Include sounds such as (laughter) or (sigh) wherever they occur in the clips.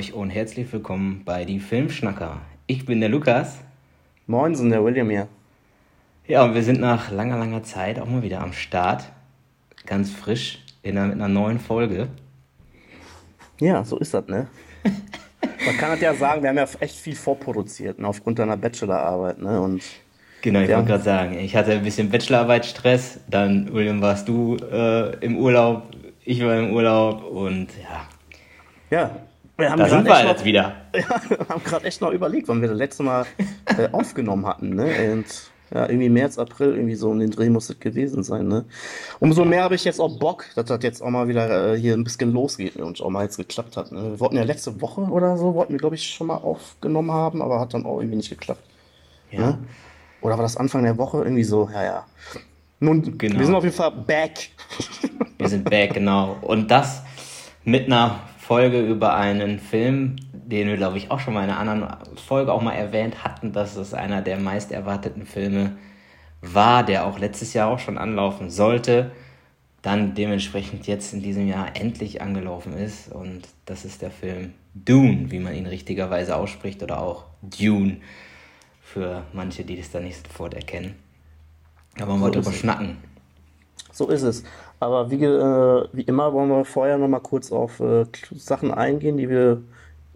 Euch und herzlich willkommen bei die Filmschnacker. Ich bin der Lukas. Moinsen, der William hier. Ja, und wir sind nach langer, langer Zeit auch mal wieder am Start. Ganz frisch in einer, mit einer neuen Folge. Ja, so ist das, ne? (laughs) Man kann das ja sagen, wir haben ja echt viel vorproduziert, ne, aufgrund deiner Bachelorarbeit, ne? Und Genau, ich ja. wollte gerade sagen, ich hatte ein bisschen Bachelorarbeit-Stress, dann, William, warst du äh, im Urlaub, ich war im Urlaub und ja, Ja, wir haben da sind gerade wir echt, jetzt wieder. (laughs) ja, wir haben gerade echt noch überlegt, wann wir das letzte Mal äh, (laughs) aufgenommen hatten, ne? Und ja, irgendwie März, April, irgendwie so um den Dreh muss es gewesen sein, ne? Umso mehr habe ich jetzt auch Bock, dass das jetzt auch mal wieder äh, hier ein bisschen losgeht ne, und auch mal jetzt geklappt hat. Ne? Wir wollten ja letzte Woche oder so, wollten wir, glaube ich, schon mal aufgenommen haben, aber hat dann auch irgendwie nicht geklappt. Ja, Ne? Oder war das Anfang der Woche? Irgendwie so, ja, ja. Nun, Genau. wir sind auf jeden Fall back. wir sind back, genau. Und das mit einer Folge über einen Film, den wir, glaube ich, auch schon mal in einer anderen Folge auch mal erwähnt hatten, dass es einer der meist erwarteten Filme war, der auch letztes Jahr auch schon anlaufen sollte, dann dementsprechend jetzt in diesem Jahr endlich angelaufen ist. Und das ist der Film Dune, wie man ihn richtigerweise ausspricht, oder auch Dune für manche, die das da nicht sofort erkennen. Wollen wir So drüber ist es. schnacken. So ist es. Aber wie, äh, wie immer wollen wir vorher noch mal kurz auf äh, Sachen eingehen, die wir,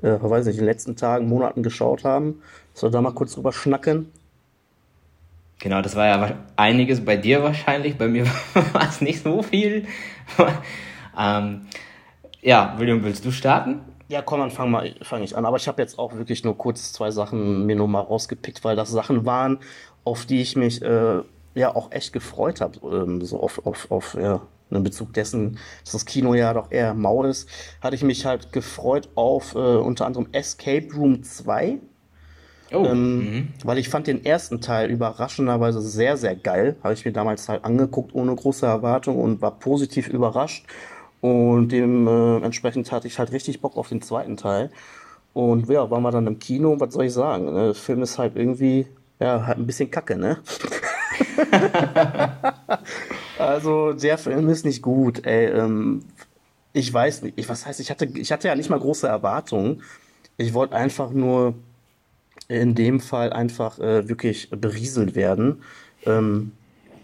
äh, weiß nicht, in den letzten Tagen, Monaten geschaut haben. Soll da mal kurz drüber schnacken? Genau, das war ja einiges bei dir wahrscheinlich. Bei mir (laughs) war es nicht so viel. (laughs) ähm, ja, William, willst du starten? Ja, komm, dann fang mal, fange ich an. Aber ich habe jetzt auch wirklich nur kurz zwei Sachen mir nur mal rausgepickt, weil das Sachen waren, auf die ich mich äh, ja auch echt gefreut habe. Ähm, so auf, auf, auf ja, in Bezug dessen, dass das Kino ja doch eher mau ist, hatte ich mich halt gefreut auf äh, unter anderem Escape Room 2. Oh, Ähm, mhm. weil ich fand den ersten Teil überraschenderweise sehr, sehr geil. Habe ich mir damals halt angeguckt ohne große Erwartung und war positiv überrascht. Und dementsprechend hatte ich halt richtig Bock auf den zweiten Teil. Und ja, waren wir dann im Kino was soll ich sagen? Ne? Der Film ist halt irgendwie, ja, halt ein bisschen kacke, ne? (laughs) (laughs) Also, der Film ist nicht gut, ey. Ähm, ich weiß nicht, ich, was heißt, ich hatte, ich hatte ja nicht mal große Erwartungen. Ich wollte einfach nur in dem Fall einfach äh, wirklich berieselt werden. Ähm,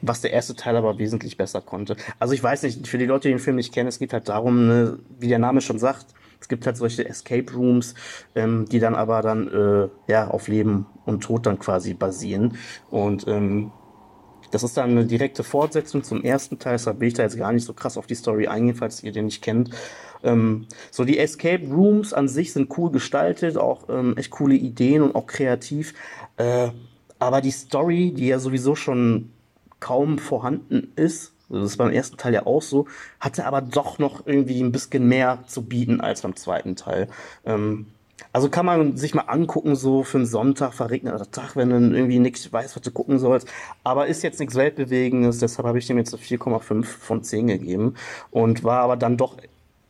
was der erste Teil aber wesentlich besser konnte. Also ich weiß nicht, für die Leute, die den Film nicht kennen, es geht halt darum, ne, wie der Name schon sagt, es gibt halt solche Escape Rooms, ähm, die dann aber dann äh, ja auf Leben und Tod dann quasi basieren. Und ähm, das ist dann eine direkte Fortsetzung zum ersten Teil, deshalb will ich da jetzt gar nicht so krass auf die Story eingehen, falls ihr den nicht kennt. Ähm, so die Escape Rooms an sich sind cool gestaltet, auch ähm, echt coole Ideen und auch kreativ. Äh, aber die Story, die ja sowieso schon kaum vorhanden ist, das ist beim ersten Teil ja auch so, hatte aber doch noch irgendwie ein bisschen mehr zu bieten als beim zweiten Teil. Ähm, also kann man sich mal angucken, so für einen Sonntag, verregneter Tag, wenn du irgendwie nicht weißt, was du gucken sollst. Aber ist jetzt nichts Weltbewegendes, deshalb habe ich dem jetzt so 4,5 von 10 gegeben und war aber dann doch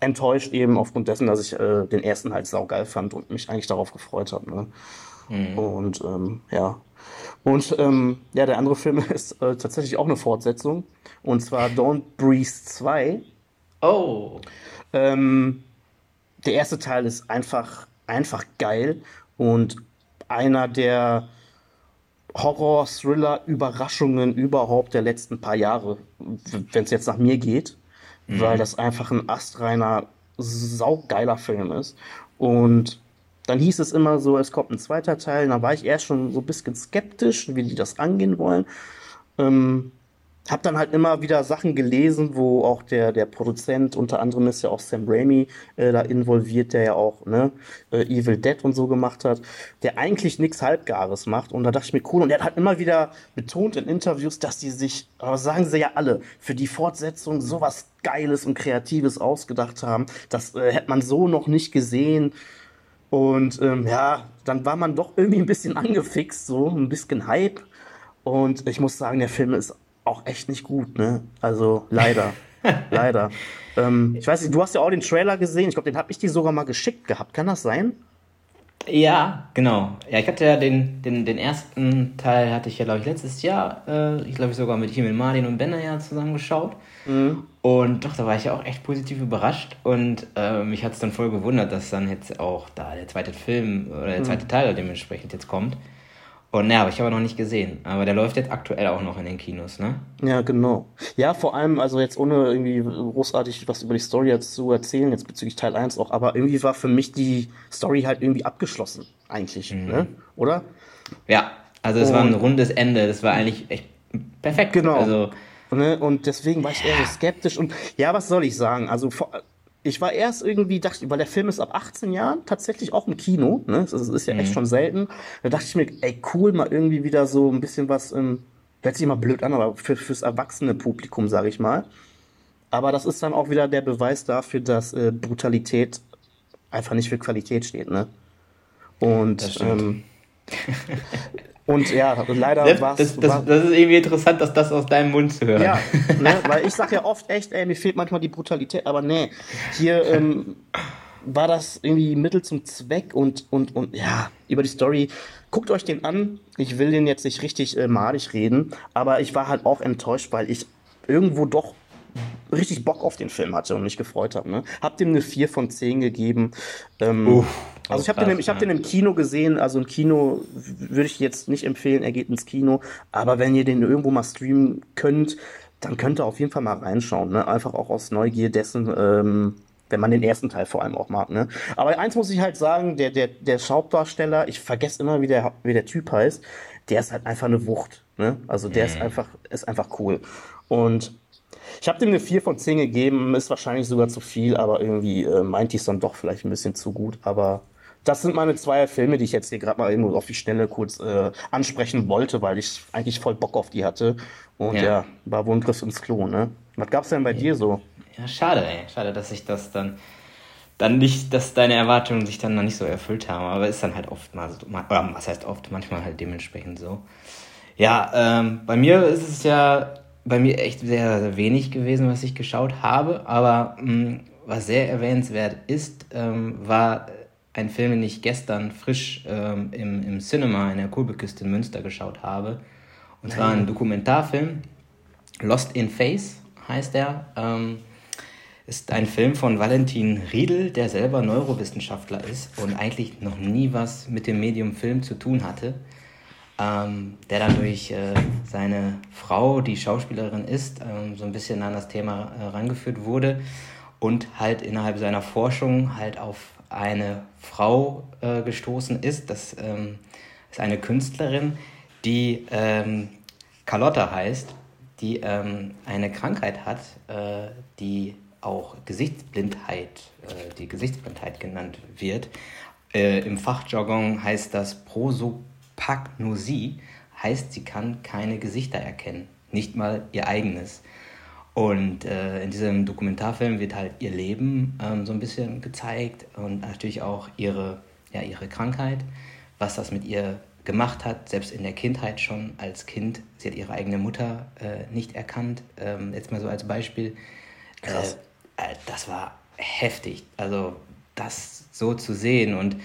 enttäuscht eben aufgrund dessen, dass ich äh, den ersten halt saugeil fand und mich eigentlich darauf gefreut habe. Ne? Und ähm, ja. Und ähm, ja, der andere Film (laughs) ist äh, tatsächlich auch eine Fortsetzung. Und zwar Don't Breathe 2. Oh, Ähm, der erste Teil ist einfach, einfach geil und einer der Horror-Thriller-Überraschungen überhaupt der letzten paar Jahre, wenn es jetzt nach mir geht, weil das einfach ein astreiner, saugeiler Film ist. Und dann hieß es immer so, es kommt ein zweiter Teil. Da war ich erst schon so ein bisschen skeptisch, wie die das angehen wollen. Ähm, hab dann halt immer wieder Sachen gelesen, wo auch der, der Produzent, unter anderem ist ja auch Sam Raimi äh, da involviert, der ja auch ne, äh, Evil Dead und so gemacht hat, der eigentlich nichts Halbgares macht. Und da dachte ich mir, cool. Und er hat halt immer wieder betont in Interviews, dass die sich, aber sagen sie ja alle, für die Fortsetzung sowas Geiles und Kreatives ausgedacht haben. Das äh, hätte man so noch nicht gesehen. Und ähm, ja, dann war man doch irgendwie ein bisschen angefixt, so ein bisschen Hype. Und ich muss sagen, der Film ist auch echt nicht gut, ne? Also leider, (laughs) leider. Ähm, ich weiß nicht, du hast ja auch den Trailer gesehen. Ich glaube, den habe ich dir sogar mal geschickt gehabt. Kann das sein? Ja, genau. Ja, ich hatte ja den, den, den ersten Teil, hatte ich ja, glaube ich, letztes Jahr, äh, ich glaube, ich sogar mit Himmel Martin und Benner ja zusammengeschaut. Mhm. Und doch, da war ich ja auch echt positiv überrascht. Und äh, mich hat es dann voll gewundert, dass dann jetzt auch da der zweite Film oder der mhm. zweite Teil dementsprechend jetzt kommt. Und ne, aber ich habe noch nicht gesehen. Aber der läuft jetzt aktuell auch noch in den Kinos, ne? Ja, genau. Ja, vor allem, also jetzt ohne irgendwie großartig was über die Story jetzt zu erzählen, jetzt bezüglich Teil 1 auch, aber irgendwie war für mich die Story halt irgendwie abgeschlossen, eigentlich, mhm. ne? Oder? Ja, also es Und, war ein rundes Ende, das war eigentlich echt perfekt. Genau. Also, ne? Und deswegen war ich eher so skeptisch und ja, was soll ich sagen? Also vor, ich war erst irgendwie, dachte weil der Film ist ab 18 Jahren tatsächlich auch im Kino, ne? Das ist ja echt mhm. schon selten. Da dachte ich mir, ey, cool, mal irgendwie wieder so ein bisschen was, ähm, hört sich immer blöd an, aber für, fürs erwachsene Publikum, sage ich mal. Aber das ist dann auch wieder der Beweis dafür, dass äh, Brutalität einfach nicht für Qualität steht, ne? Und ähm, (laughs) Und ja, leider war es. Das, das, das, ist irgendwie interessant, dass das aus deinem Mund zu hören. Ja, (laughs) ne, weil ich sag ja oft echt, ey, mir fehlt manchmal die Brutalität, aber nee, hier ähm, war das irgendwie Mittel zum Zweck und, und, und ja, über die Story. Guckt euch den an. Ich will den jetzt nicht richtig äh, malig reden, aber ich war halt auch enttäuscht, weil ich irgendwo doch richtig Bock auf den Film hatte und mich gefreut habe. Ne? Hab dem eine 4 von 10 gegeben. Ähm, Uff, also ich habe den, hab den im Kino gesehen. Also im Kino würde ich jetzt nicht empfehlen, er geht ins Kino. Aber wenn ihr den irgendwo mal streamen könnt, dann könnt ihr auf jeden Fall mal reinschauen. Ne? Einfach auch aus Neugier dessen, ähm, wenn man den ersten Teil vor allem auch mag. Ne? Aber eins muss ich halt sagen, der, der, der Hauptdarsteller, ich vergesse immer, wie der, wie der Typ heißt, der ist halt einfach eine Wucht. Ne? Also der mhm. ist einfach, ist einfach cool. Und ich habe dem eine 4 von 10 gegeben, ist wahrscheinlich sogar zu viel, aber irgendwie äh, meint ich es dann doch vielleicht ein bisschen zu gut. Aber das sind meine zwei Filme, die ich jetzt hier gerade mal irgendwo auf die Stelle kurz äh, ansprechen wollte, weil ich eigentlich voll Bock auf die hatte. Und ja, ja war wohl ein Griff ins Klo, ne? Was gab's denn bei ja. dir so? Ja, schade, ey. Schade, dass ich das dann dann nicht, dass deine Erwartungen sich dann noch nicht so erfüllt haben, aber ist dann halt oft mal so, oder was heißt oft, manchmal halt dementsprechend so. Ja, ähm, bei mir ist es ja bei mir echt sehr, sehr wenig gewesen, was ich geschaut habe. Aber mh, mm, was sehr erwähnenswert ist, ähm, war ein Film, den ich gestern frisch ähm, im, im Cinema in der Kurbelküste in Münster geschaut habe. Und zwar ein Dokumentarfilm. Lost in Face heißt er. Ähm, ist ein Film von Valentin Riedel, der selber Neurowissenschaftler ist und eigentlich noch nie was mit dem Medium Film zu tun hatte ähm, der dann durch äh, seine Frau, die Schauspielerin ist, ähm, so ein bisschen an das Thema äh, rangeführt wurde und halt innerhalb seiner Forschung halt auf eine Frau äh, gestoßen ist. Das ähm, ist eine Künstlerin, die ähm, Carlotta heißt, die ähm, eine Krankheit hat, äh, die auch Gesichtsblindheit, äh, die Gesichtsblindheit genannt wird. Äh, Im Fachjargon heißt das Prosop Pagnosie heißt, sie kann keine Gesichter erkennen, nicht mal ihr eigenes. Und äh, in diesem Dokumentarfilm wird halt ihr Leben ähm, so ein bisschen gezeigt und natürlich auch ihre, ja, ihre Krankheit, was das mit ihr gemacht hat, selbst in der Kindheit schon als Kind. Sie hat ihre eigene Mutter äh, nicht erkannt. Ähm, jetzt mal so als Beispiel. Äh, äh das war heftig. Also das so zu sehen und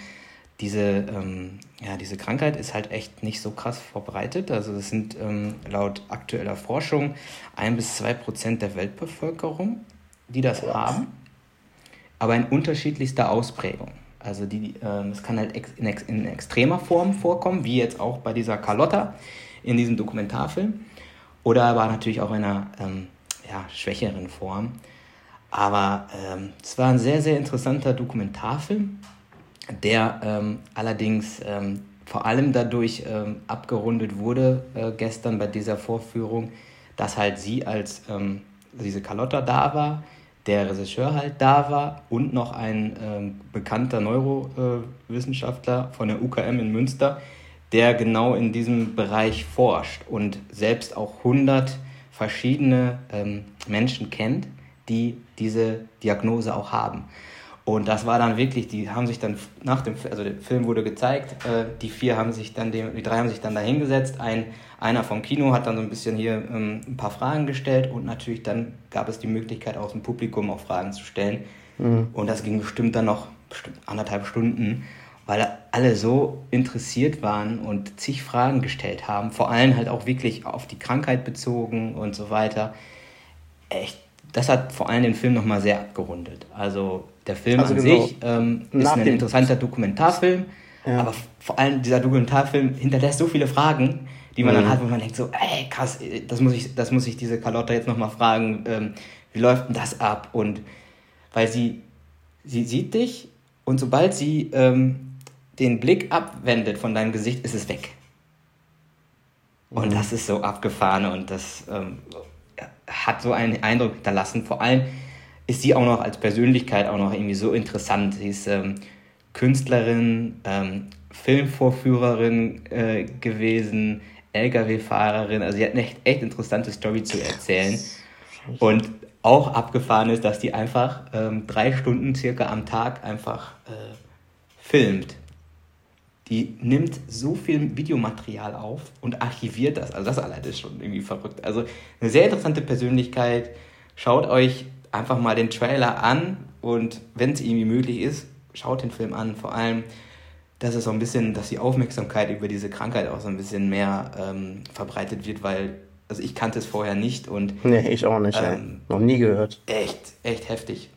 diese, ähm, ja, diese Krankheit ist halt echt nicht so krass verbreitet. Also es sind ähm, laut aktueller Forschung ein bis zwei Prozent der Weltbevölkerung, die das ja. haben, aber in unterschiedlichster Ausprägung. Also die, ähm, es kann halt in, ex in, extremer Form vorkommen, wie jetzt auch bei dieser Carlotta in diesem Dokumentarfilm, oder aber natürlich auch in einer ähm, ja, schwächeren Form. Aber ähm, es war ein sehr, sehr interessanter Dokumentarfilm der ähm, allerdings ähm, vor allem dadurch ähm, abgerundet wurde äh, gestern bei dieser Vorführung, dass halt sie als ähm, diese Carlotta da war, der Regisseur halt da war und noch ein ähm, bekannter Neurowissenschaftler von der UKM in Münster, der genau in diesem Bereich forscht und selbst auch 100 verschiedene ähm, Menschen kennt, die diese Diagnose auch haben. Und das war dann wirklich, die haben sich dann nach dem, also der Film wurde gezeigt, äh, die vier haben sich dann, die drei haben sich dann da hingesetzt. Ein, einer vom Kino hat dann so ein bisschen hier ähm, ein paar Fragen gestellt und natürlich dann gab es die Möglichkeit aus dem Publikum auch Fragen zu stellen. Mhm. Und das ging bestimmt dann noch bestimmt anderthalb Stunden. weil alle so interessiert waren und zig Fragen gestellt haben, vor allem halt auch wirklich auf die Krankheit bezogen und so weiter. Echt, das hat vor allem den Film nochmal sehr abgerundet. Also der Film also an genau. sich ähm, ist ein interessanter Dokumentarfilm, ja. aber vor allem dieser Dokumentarfilm hinterlässt so viele Fragen, die man mhm. dann hat, wo man denkt so, ey krass, das muss ich, das muss ich diese Carlotta jetzt nochmal fragen, ähm, wie läuft denn das ab? Und weil sie, sie sieht dich und sobald sie ähm, den Blick abwendet von deinem Gesicht, ist es weg. Und mhm. das ist so abgefahren und das ähm, hat so einen Eindruck hinterlassen. Vor allem ist sie auch noch als Persönlichkeit auch noch irgendwie so interessant. Sie ist ähm, Künstlerin, ähm, Filmvorführerin äh, gewesen, LKW-Fahrerin. Also sie hat eine echt, echt interessante Story zu erzählen. Und auch abgefahren ist, dass die einfach ähm, drei Stunden circa am Tag einfach äh, filmt die nimmt so viel Videomaterial auf und archiviert das. Also das allein ist schon irgendwie verrückt. Also eine sehr interessante Persönlichkeit. Schaut euch einfach mal den Trailer an und wenn es irgendwie möglich ist, schaut den Film an. Vor allem, dass es so ein bisschen, dass die Aufmerksamkeit über diese Krankheit auch so ein bisschen mehr ähm, verbreitet wird, weil also ich kannte es vorher nicht und nee, ich auch nicht, ähm, noch nie gehört. Echt, echt heftig.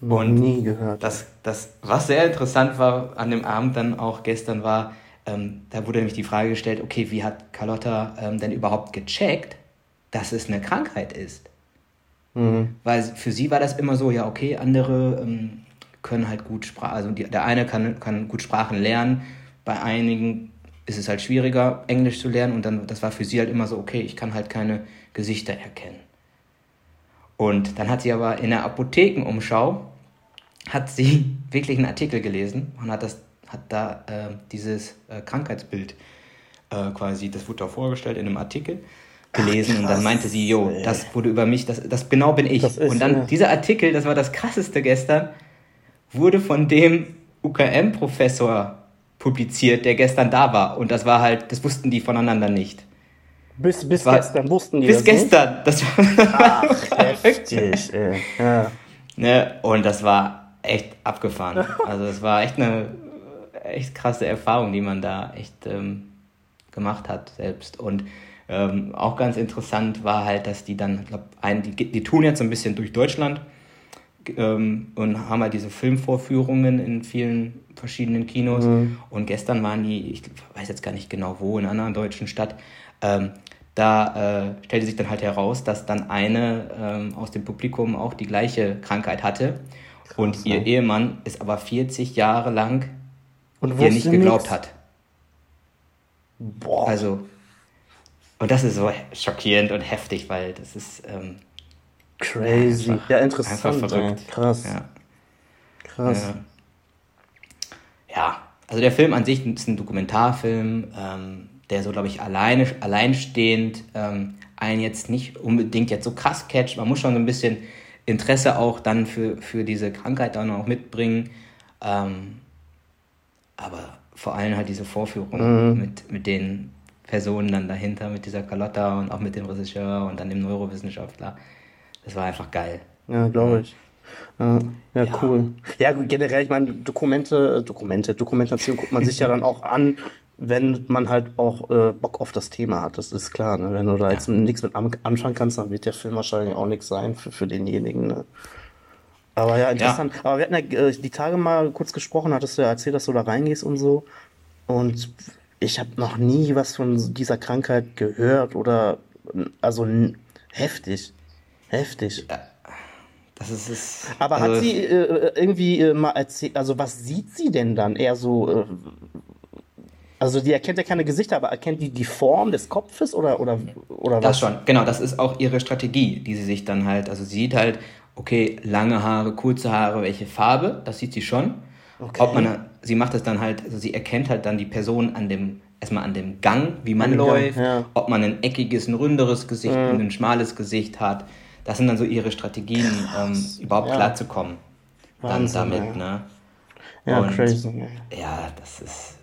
Noch und nie gehört. Das, das, was sehr interessant war an dem Abend dann auch gestern war, ähm, da wurde nämlich die Frage gestellt, okay, wie hat Carlotta ähm, denn überhaupt gecheckt, dass es eine Krankheit ist? Mhm. Weil für sie war das immer so, ja, okay, andere ähm, können halt gut Sprachen, also die, der eine kann, kann gut Sprachen lernen, bei einigen ist es halt schwieriger, Englisch zu lernen und dann, das war für sie halt immer so, okay, ich kann halt keine Gesichter erkennen. Und dann hat sie aber in der Apothekenumschau hat sie (laughs) wirklich einen Artikel gelesen und hat, das, hat da äh, dieses äh, Krankheitsbild äh, quasi, das wurde da vorgestellt in einem Artikel gelesen Ach, und dann meinte sie, jo, das wurde über mich, das, das genau bin ich. Und dann ja. dieser Artikel, das war das krasseste gestern, wurde von dem UKM-Professor publiziert, der gestern da war. Und das war halt, das wussten die voneinander nicht. Bis, bis war, gestern wussten die bis das Bis gestern. Nicht? Das war Ach, (laughs) heftig, ey. Ja. Ne? Und das war echt abgefahren. (laughs) Also es war echt eine echt krasse Erfahrung, die man da echt ähm, gemacht hat selbst. Und ähm, auch ganz interessant war halt, dass die dann, glaub, ein, die, die tun jetzt ein bisschen durch Deutschland ähm, und haben halt diese Filmvorführungen in vielen verschiedenen Kinos. Mhm. Und gestern waren die, ich weiß jetzt gar nicht genau wo, in einer anderen deutschen Stadt. Ähm, da äh, stellte sich dann halt heraus, dass dann eine ähm, aus dem Publikum auch die gleiche Krankheit hatte und ihr Ehemann ist aber 40 Jahre lang und ihr nicht geglaubt nix. hat. Boah. Also, und das ist so schockierend und heftig, weil das ist ähm, crazy. Einfach, ja, interessant. Einfach verrückt. Ja, krass. Ja. Krass. Ja. ja. also der Film an sich ist ein Dokumentarfilm, ähm, der so, glaube ich, alleine, alleinstehend ähm, einen jetzt nicht unbedingt jetzt so krass catcht. Man muss schon so ein bisschen Interesse auch dann für, für diese Krankheit dann auch mitbringen. Ähm, aber vor allem halt diese Vorführung mhm. mit, mit den Personen dann dahinter, mit dieser Carlotta und auch mit dem Regisseur und dann dem Neurowissenschaftler. Das war einfach geil. Ja, glaube ich. Ja, ja, ja, cool. Ja, generell, ich meine, Dokumente, Dokumente, Dokumentation guckt man sich ja dann auch an, wenn man halt auch äh, Bock auf das Thema hat, das ist klar. Ne? Wenn du da ja. jetzt nichts mit anfangen kannst, dann wird der Film wahrscheinlich auch nichts sein für, für denjenigen. Ne? Aber ja, interessant. Ja. Aber wir hatten ja äh, die Tage mal kurz gesprochen, hattest du ja erzählt, dass du da reingehst und so. Und ich habe noch nie was von dieser Krankheit gehört oder also heftig. Heftig. Ja. Das ist es. Aber also hat sie äh, irgendwie äh, mal erzählt, also was sieht sie denn dann? Eher so, äh, also die erkennt ja keine Gesichter, aber erkennt die die Form des Kopfes oder, oder, oder was? Das schon, genau, das ist auch ihre Strategie, die sie sich dann halt, also sie sieht halt, okay, lange Haare, kurze Haare, welche Farbe, das sieht sie schon. Okay. Ob man, sie macht das dann halt, also sie erkennt halt dann die Person an dem, erstmal an dem Gang, wie man läuft, Gang, ja. ob man ein eckiges, ein ründeres Gesicht ja. und ein schmales Gesicht hat. Das sind dann so ihre Strategien, ähm, überhaupt ja. klarzukommen. Dann damit, ne? Ja, und, crazy. Ja, das ist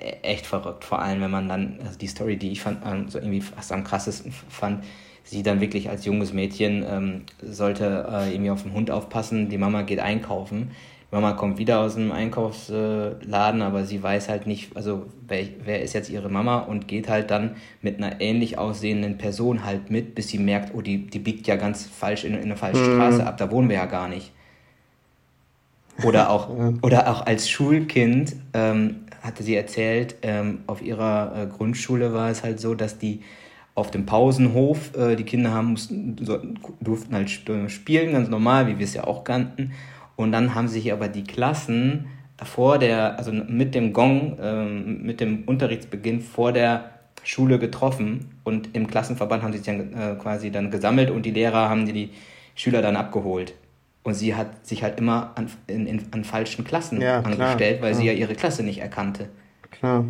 echt verrückt. Vor allem, wenn man dann, also die Story, die ich fand, ähm, so irgendwie fast am krassesten fand, sie dann wirklich als junges Mädchen ähm, sollte äh, irgendwie auf den Hund aufpassen, die Mama geht einkaufen, Mama kommt wieder aus dem Einkaufsladen, aber sie weiß halt nicht, also wer, wer ist jetzt ihre Mama und geht halt dann mit einer ähnlich aussehenden Person halt mit, bis sie merkt, oh, die, die biegt ja ganz falsch in, in eine falsche Mhm. Straße ab, da wohnen wir ja gar nicht. Oder auch, oder auch als Schulkind ähm, hatte sie erzählt, ähm, auf ihrer äh, Grundschule war es halt so, dass die auf dem Pausenhof, äh, die Kinder haben, mussten, durften halt st- spielen, ganz normal, wie wir es ja auch kannten. Und dann haben sich aber die Klassen vor der, also mit dem Gong, ähm, mit dem Unterrichtsbeginn vor der Schule getroffen und im Klassenverband haben sie sich dann äh, quasi dann gesammelt und die Lehrer haben die, die Schüler dann abgeholt. Und sie hat sich halt immer an, in, in, an falschen Klassen Ja, klar, angestellt, weil sie ja klar. ihre Klasse nicht erkannte. Klar.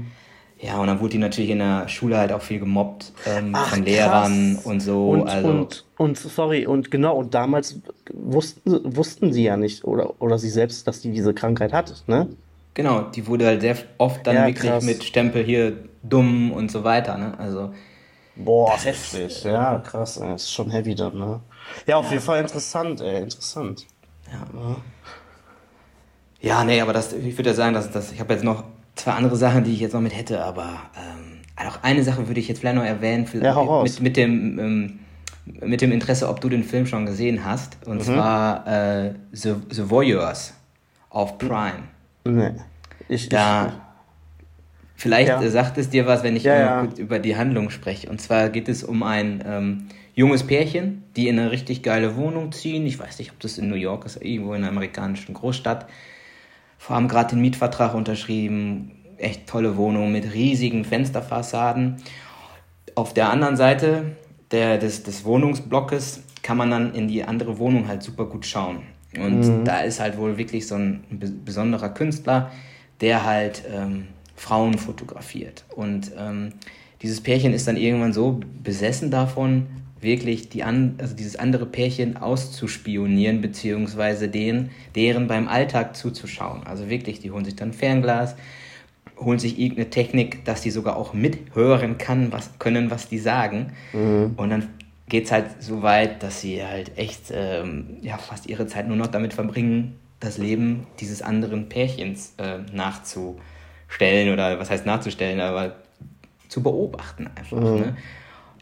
Ja, und dann wurde die natürlich in der Schule halt auch viel gemobbt ähm, Ach, von Lehrern krass. und so. Und, also, und, und sorry, und genau, und damals wussten, wussten sie ja nicht, oder, oder sie selbst, dass die diese Krankheit hat, ne? genau, die wurde halt sehr oft dann Ja, wirklich krass. mit Stempel hier dumm und so weiter. Ne? Also, Boah, heftig. Ja, krass, ey, ist schon heavy dann, ne? Ja, auf jeden Fall interessant, ey, interessant. ja, nee, aber das, ich würde ja sagen, dass, dass ich habe jetzt noch zwei andere Sachen, die ich jetzt noch mit hätte, aber ähm, auch eine Sache würde ich jetzt vielleicht noch erwähnen, für, Ja, mit, mit, dem, ähm, mit dem Interesse, ob du den Film schon gesehen hast. Mhm. Und zwar äh, The, The Voyeurs auf Prime. Nee. Ich, Da, vielleicht Ja. sagt es dir was, wenn ich Ja, ja. über die Handlung spreche. Und zwar geht es um ein ähm, junges Pärchen, die in eine richtig geile Wohnung ziehen. Ich weiß nicht, ob das in New York ist, irgendwo in einer amerikanischen Großstadt. Haben gerade den Mietvertrag unterschrieben. Echt tolle Wohnung mit riesigen Fensterfassaden. Auf der anderen Seite der, des, des Wohnungsblockes kann man dann in die andere Wohnung halt super gut schauen. Und da ist halt wohl wirklich so ein be- besonderer Künstler, der halt ähm, Frauen fotografiert. Und ähm, dieses Pärchen ist dann irgendwann so besessen davon, wirklich die an, also dieses andere Pärchen auszuspionieren, beziehungsweise den, deren beim Alltag zuzuschauen. Also wirklich, die holen sich dann Fernglas, holen sich irgendeine Technik, dass die sogar auch mithören kann, was, können, was die sagen. Und dann geht es halt so weit, dass sie halt echt ähm, ja, fast ihre Zeit nur noch damit verbringen, das Leben dieses anderen Pärchens äh, nachzustellen oder was heißt nachzustellen, aber zu beobachten einfach. Ne?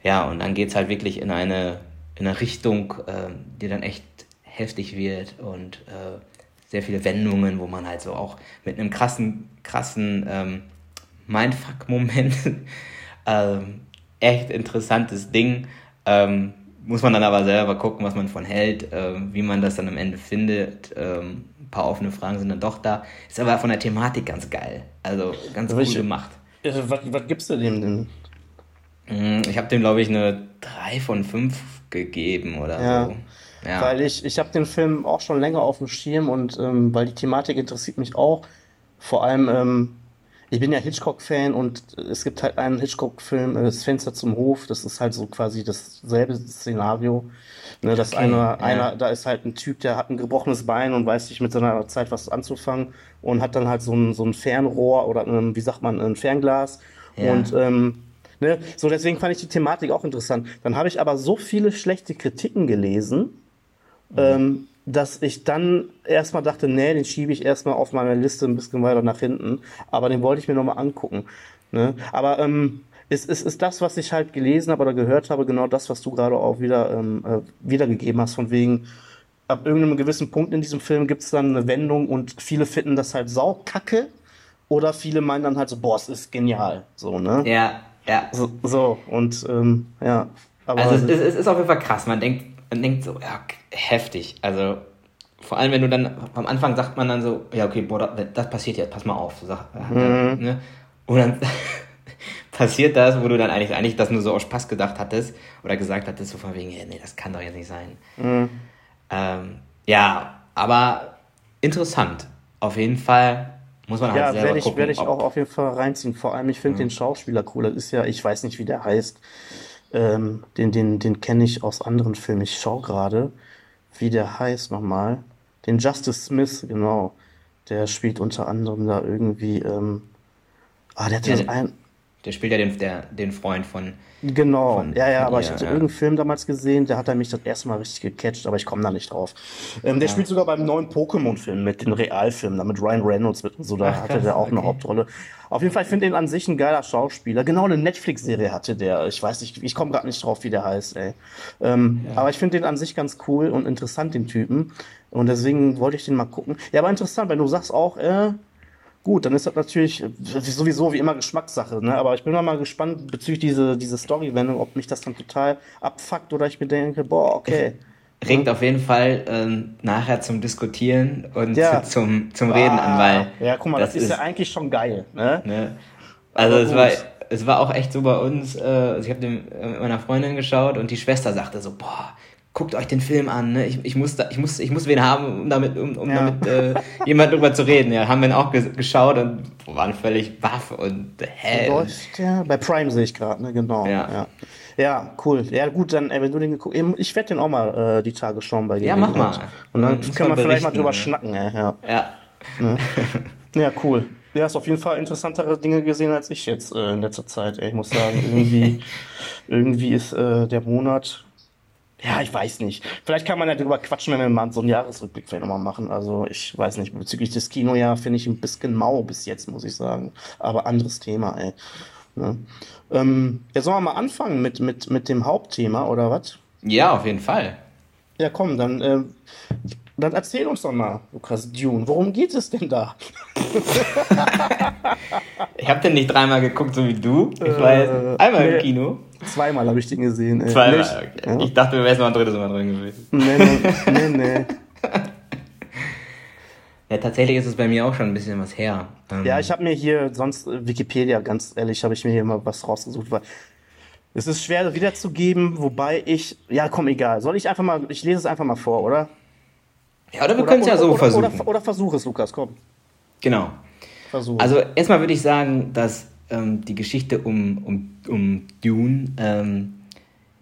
Ja, und dann geht es halt wirklich in eine, in eine Richtung, ähm, die dann echt heftig wird und äh, sehr viele Wendungen, wo man halt so auch mit einem krassen, krassen ähm, Mindfuck-Moment, (laughs) ähm, echt interessantes Ding. Ähm, muss man dann aber selber gucken, was man von hält, ähm, wie man das dann am Ende findet. Ähm, ein paar offene Fragen sind dann doch da. Ist aber von der Thematik ganz geil. Also ganz cool Welche- gemacht. Äh, was, was gibst du dem denn? Mm, Ich habe dem, glaube ich, eine 3 von 5 gegeben oder Ja. so. Ja. Weil ich, ich habe den Film auch schon länger auf dem Schirm und ähm, weil die Thematik interessiert mich auch. Vor allem, ähm, ich bin ja Hitchcock-Fan und es gibt halt einen Hitchcock-Film, äh, Das Fenster zum Hof. Das ist halt so quasi dasselbe Szenario. Ne, dass Okay, einer, ja. einer, da ist halt ein Typ, der hat ein gebrochenes Bein und weiß nicht mit seiner Zeit was anzufangen und hat dann halt so ein, so ein Fernrohr oder ein, wie sagt man, ein Fernglas. Ja. Und ähm, ne, so deswegen fand ich die Thematik auch interessant. Dann habe ich aber so viele schlechte Kritiken gelesen, ähm, dass ich dann erstmal dachte, nee, den schiebe ich erstmal auf meiner Liste ein bisschen weiter nach hinten. Aber den wollte ich mir nochmal angucken. Ne? Aber ähm, ist, ist, ist das, was ich halt gelesen habe oder gehört habe, genau das, was du gerade auch wieder ähm, äh, wiedergegeben hast, von wegen, ab irgendeinem gewissen Punkt in diesem Film gibt es dann eine Wendung und viele finden das halt saukacke oder viele meinen dann halt so, boah, es ist genial. So, ne? ja, ja. So, so, und ähm, ja. Aber Also es, ist- es ist auf jeden Fall krass. Man denkt, man denkt so, ja, heftig. Also vor allem, wenn du dann am Anfang sagt man dann so, ja, okay, boah, das, das passiert jetzt, pass mal auf. So, Mhm. ne? Und dann (laughs) passiert das, wo du dann eigentlich, eigentlich das nur so aus Spaß gedacht hattest oder gesagt hattest, so von wegen, ja, nee, das kann doch jetzt nicht sein. Mhm. Ähm, ja, aber interessant. Auf jeden Fall muss man halt Ja, selber werde ich, gucken, werde ich auch auf jeden Fall reinziehen. Vor allem, ich finde den Schauspieler cool. Das ist ja, ich weiß nicht, wie der heißt. Ähm, den den, den kenne ich aus anderen Filmen. Ich schaue gerade, wie der heißt nochmal. Den Justice Smith, genau. Der spielt unter anderem da irgendwie. Ähm, ah, der hat Ja, ja, der- ein. Der spielt ja den, der, den Freund von. Genau, Von- ja, ja, aber ihr, ich hatte ja. irgendeinen Film damals gesehen, der hat er mich das erste Mal richtig gecatcht, aber ich komme da nicht drauf. Ähm, der spielt sogar beim neuen Pokémon-Film mit, den Realfilmen, da mit Ryan Reynolds mit und so, da Ach, hatte krass, der auch eine okay. Hauptrolle. Auf jeden Fall, ich finde ihn an sich ein geiler Schauspieler. Genau eine Netflix-Serie hatte der. Ich weiß nicht, ich komme gerade nicht drauf, wie der heißt, ey. Ähm, Aber ich finde den an sich ganz cool und interessant, den Typen. Und deswegen wollte ich den mal gucken. Ja, aber interessant, wenn du sagst auch, äh, Gut, dann ist das natürlich äh, sowieso wie immer Geschmackssache, ne? Aber ich bin mal gespannt bezüglich diese, diese Story-Wendung, ob mich das dann total abfuckt oder ich mir denke, boah, okay. (laughs) Regt auf jeden Fall ähm, nachher zum Diskutieren und Ja. (laughs) zum, zum Reden an, Ah, weil. Ja, guck mal, das, ist, ja eigentlich schon geil, ne? Ne? Also es war, es war auch echt so bei uns, äh, also ich habe äh, mit meiner Freundin geschaut und die Schwester sagte so, boah, guckt euch den Film an, ne? ich, ich, muss da, ich, muss, ich muss wen haben, um damit, um, um Ja. damit äh, jemand drüber zu reden. Ja, haben wir ihn auch ges geschaut und waren völlig baff und und- Läuft ja. Bei Prime sehe ich gerade, ne? Genau. Ja. ja. Ja, cool. Ja, gut, dann, wenn du den geguckt Ich werde den auch mal äh, die Tage schauen bei dir. Ja, mach mal. Und dann Muss können wir vielleicht mal drüber ne? schnacken, ey. Ja. Ja, (laughs) Ja, cool. Du hast auf jeden Fall interessantere Dinge gesehen als ich jetzt äh, in letzter Zeit. Ey. Ich muss sagen, irgendwie, (laughs) irgendwie ist äh, der Monat. Ja, ich weiß nicht. Vielleicht kann man ja drüber quatschen, wenn wir mal so einen Jahresrückblick vielleicht nochmal machen. Also, ich weiß nicht. Bezüglich des Kinojahr finde ich ein bisschen mau bis jetzt, muss ich sagen. Aber anderes Thema, ey. Ne? Ähm, jetzt sollen wir mal anfangen mit, mit, mit dem Hauptthema, oder was? ja, auf jeden Fall. Ja, komm, dann, ähm, dann erzähl uns doch mal, Lukas Dune. Worum geht es denn da? (laughs) Ich habe den nicht dreimal geguckt, so wie du. Ich war jetzt einmal nee. im Kino. Zweimal habe ich den gesehen. Ey. Zweimal. Nicht? Okay. Ich dachte, du wärst noch ein drittes Mal drin gewesen. Nee, nee, nee, nee. (laughs) Ja, tatsächlich ist es bei mir auch schon ein bisschen was her. Ähm, Ja, ich habe mir hier sonst äh, Wikipedia, ganz ehrlich, habe ich mir hier mal was rausgesucht, weil es ist schwer wiederzugeben, wobei ich, ja, komm, egal. Soll ich einfach mal, ich lese es einfach mal vor, oder? ja, oder wir Oder- können es ja oder- so oder, versuchen. Oder, oder versuch es, Lukas, komm. genau. Versuch. Also erstmal würde ich sagen, dass ähm, die Geschichte um, um, um Dune ähm,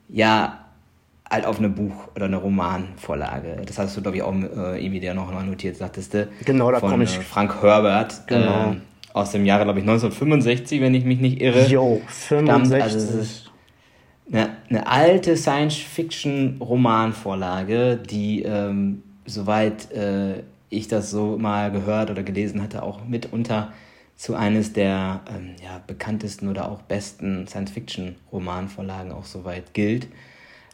ja halt auf eine Buch- oder eine Romanvorlage. Das hast du, glaube ich, auch äh, irgendwie dir noch mal notiert, sagtest du. Genau, da von, komm ich. Äh, Frank Herbert. Genau. ähm, aus dem Jahre, glaube ich, 1965, wenn ich mich nicht irre. Jo, Stammt, 65. also es ist eine, eine alte Science-Fiction-Romanvorlage, die, ähm, soweit äh, ich das so mal gehört oder gelesen hatte, auch mitunter zu eines der ähm, ja, bekanntesten oder auch besten Science-Fiction-Romanvorlagen auch soweit gilt.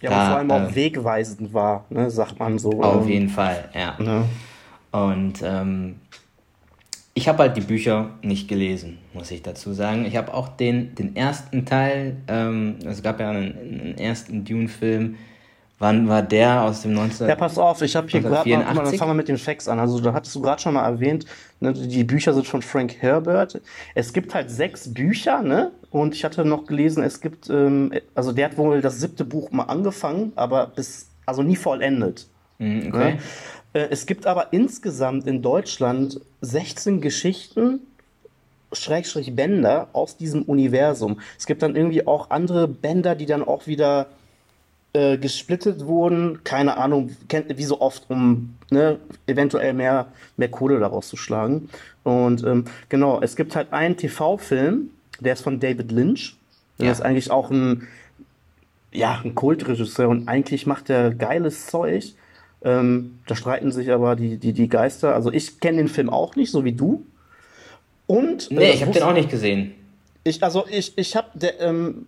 ja, da, aber vor allem auch äh, wegweisend war, ne, sagt man so. Auf ähm, jeden Fall, ja. Ne? Und ähm, ich habe halt die Bücher nicht gelesen, muss ich dazu sagen. Ich habe auch den, den ersten Teil, ähm, es gab ja einen, einen ersten Dune-Film. Wann war der aus dem 19... Ja, pass auf, ich habe hier gerade mal, mal, dann 1984? fangen wir mit den Facts an. Also, da hattest du gerade schon mal erwähnt, ne, die Bücher sind von Frank Herbert. Es gibt halt sechs Bücher, ne? Und ich hatte noch gelesen, es gibt, ähm, also der hat wohl das siebte Buch mal angefangen, aber bis, also nie vollendet. Mhm, okay. Ne? Äh, Es gibt aber insgesamt in Deutschland 16 Geschichten, Schrägstrich Bänder aus diesem Universum. Es gibt dann irgendwie auch andere Bänder, die dann auch wieder äh, gesplittet wurden. Keine Ahnung, kennt, wie so oft, um ne, eventuell mehr, mehr Kohle daraus zu schlagen. Und ähm, genau, es gibt halt einen TV-Film, der ist von David Lynch. Der Ja. ist eigentlich auch ein, ja, ein Kultregisseur und eigentlich macht er geiles Zeug. Ähm, da streiten sich aber die, die, die Geister. Also ich kenne den Film auch nicht, so wie du. Und Nee, äh, ich habe den auch nicht gesehen. ich, also ich, ich habe, ähm,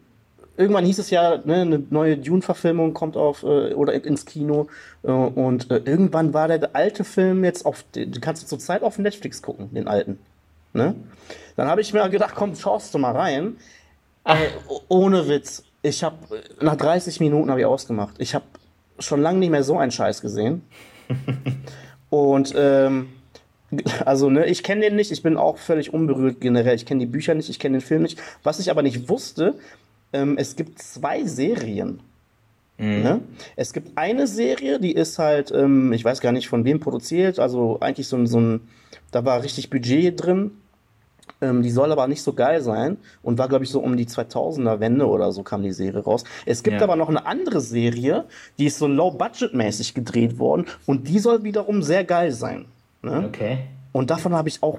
irgendwann hieß es ja, ne, eine neue Dune-Verfilmung kommt auf äh, oder ins Kino äh, und äh, irgendwann war der alte Film jetzt auf, den kannst du zurzeit auf Netflix gucken, den alten. Ne? Dann habe ich mir gedacht, komm, schaust du mal rein. Oh- ohne Witz, ich habe nach 30 Minuten habe ich ausgemacht. Ich habe schon lange nicht mehr so einen Scheiß gesehen. (laughs) Und ähm, also, ne, ich kenne den nicht, ich bin auch völlig unberührt generell. Ich kenne die Bücher nicht, ich kenne den Film nicht. Was ich aber nicht wusste, ähm, es gibt zwei Serien. Ne? Es gibt eine Serie, die ist halt, ähm, ich weiß gar nicht von wem produziert, also eigentlich so ein, so ein da war richtig Budget drin. Ähm, die soll aber nicht so geil sein und war, glaube ich, so um die 2000er Wende oder so kam die Serie raus. Es gibt Ja. aber noch eine andere Serie, die ist so low-budget-mäßig gedreht worden und die soll wiederum sehr geil sein. Ne? Okay. Und davon habe ich auch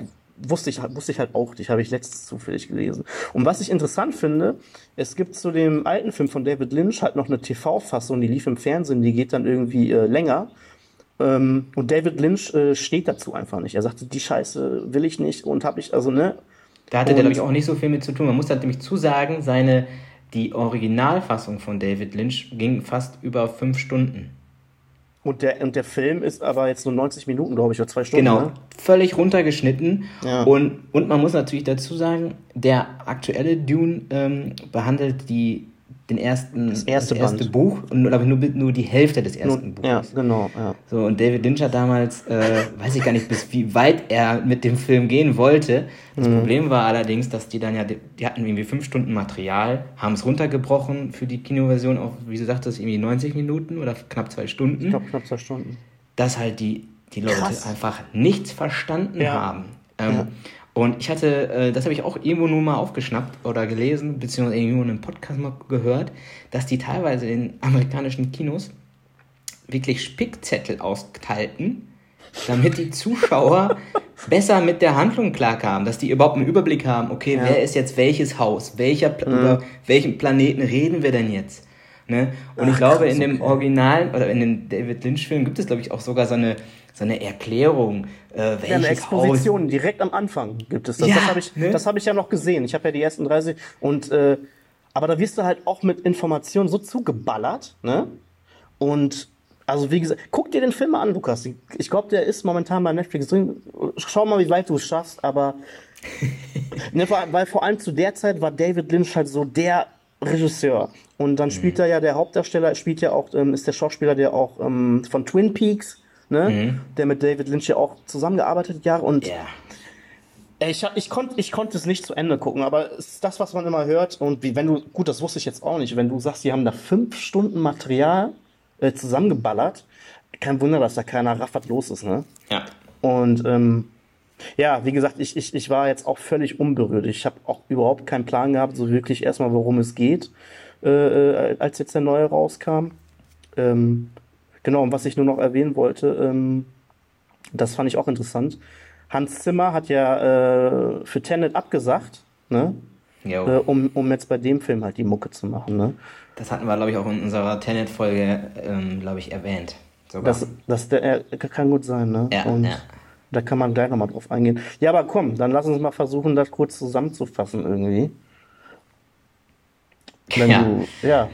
wusste ich, wusste ich halt auch nicht, habe ich letztens zufällig gelesen. Und was ich interessant finde, es gibt zu dem alten Film von David Lynch halt noch eine TV-Fassung, die lief im Fernsehen, die geht dann irgendwie äh, länger. Ähm, und David Lynch äh, steht dazu einfach nicht. Er sagte, die Scheiße will ich nicht und habe ich, also ne. Da hatte der, glaube ich, auch nicht so viel mit zu tun. Man muss halt nämlich zusagen, seine, die Originalfassung von David Lynch ging fast über fünf Stunden. Und der, und der Film ist aber jetzt nur 90 Minuten, glaube ich, oder zwei Stunden. Genau, Ne? völlig runtergeschnitten. Ja. Und, und man muss natürlich dazu sagen, der aktuelle Dune ähm, behandelt die, den ersten, das erste Band. Buch und aber nur, nur die Hälfte des ersten Buches. ja, genau. Ja. So, und David Lynch hat damals, äh, (laughs) weiß ich gar nicht, bis wie weit er mit dem Film gehen wollte. Das Mhm. Problem war allerdings, dass die dann ja, die, die hatten irgendwie fünf Stunden Material, haben es runtergebrochen für die Kinoversion auf, wie du sagtest, irgendwie 90 Minuten oder knapp zwei Stunden Ich glaube, knapp zwei Stunden. dass halt die, die Leute Krass. einfach nichts verstanden Ja. haben. Ähm, Ja. Und ich hatte, äh, das habe ich auch irgendwo nur mal aufgeschnappt oder gelesen, beziehungsweise irgendwo in einem Podcast mal gehört, dass die teilweise in amerikanischen Kinos wirklich Spickzettel austeilten, damit die Zuschauer (laughs) besser mit der Handlung klarkamen, dass die überhaupt einen Überblick haben, okay, Ja. wer ist jetzt welches Haus, welcher Pla über welchen Planeten reden wir denn jetzt? Ne? Und ich Ach, glaube, krass, in dem okay. Original oder in den David Lynch-Filmen gibt es, glaube ich, auch sogar so eine, so eine Erklärung, äh, Ja, eine welches Haus. Exposition direkt am Anfang gibt es das. Ja, das habe ich, ne? das hab ich ja noch gesehen. Ich habe ja die ersten 30 und äh, aber da wirst du halt auch mit Informationen so zugeballert, ne? Und also wie gesagt, guck dir den Film mal an, Lukas. Ich glaube, der ist momentan bei Netflix drin. Schau mal, wie weit du es schaffst, aber (laughs) ne, weil vor allem zu der Zeit war David Lynch halt so der Regisseur. Und dann spielt er ja der Hauptdarsteller, spielt ja auch, ähm, ist der Schauspieler, der auch ähm, von Twin Peaks, ne? Der mit David Lynch ja auch zusammengearbeitet hat, Jahre. Und. Ey, Ich, ich konnte ich konnte es nicht zu Ende gucken, aber es ist das, was man immer hört. Und wie, wenn du, gut, das wusste ich jetzt auch nicht, wenn du sagst, die haben da fünf Stunden Material äh, zusammengeballert, kein Wunder, dass da keiner rafft, was los ist, ne? Ja. Und ähm, ja, wie gesagt, ich, ich, ich war jetzt auch völlig unberührt. Ich habe auch überhaupt keinen Plan gehabt, so wirklich erstmal, worum es geht, äh, äh, als jetzt der neue rauskam. Ähm, genau, und was ich nur noch erwähnen wollte, ähm, das fand ich auch interessant. Hans Zimmer hat ja äh, für Tenet abgesagt, ne? Äh, um, um jetzt bei dem Film halt die Mucke zu machen, ne? Das hatten wir, glaube ich, auch in unserer Tenet-Folge, ähm, glaube ich, erwähnt. Sogar. Das, das der, kann gut sein, ne? Ja, Und ja. da kann man gleich nochmal drauf eingehen. Ja, aber komm, dann lass uns mal versuchen, das kurz zusammenzufassen irgendwie. Wenn Ja. du, ja,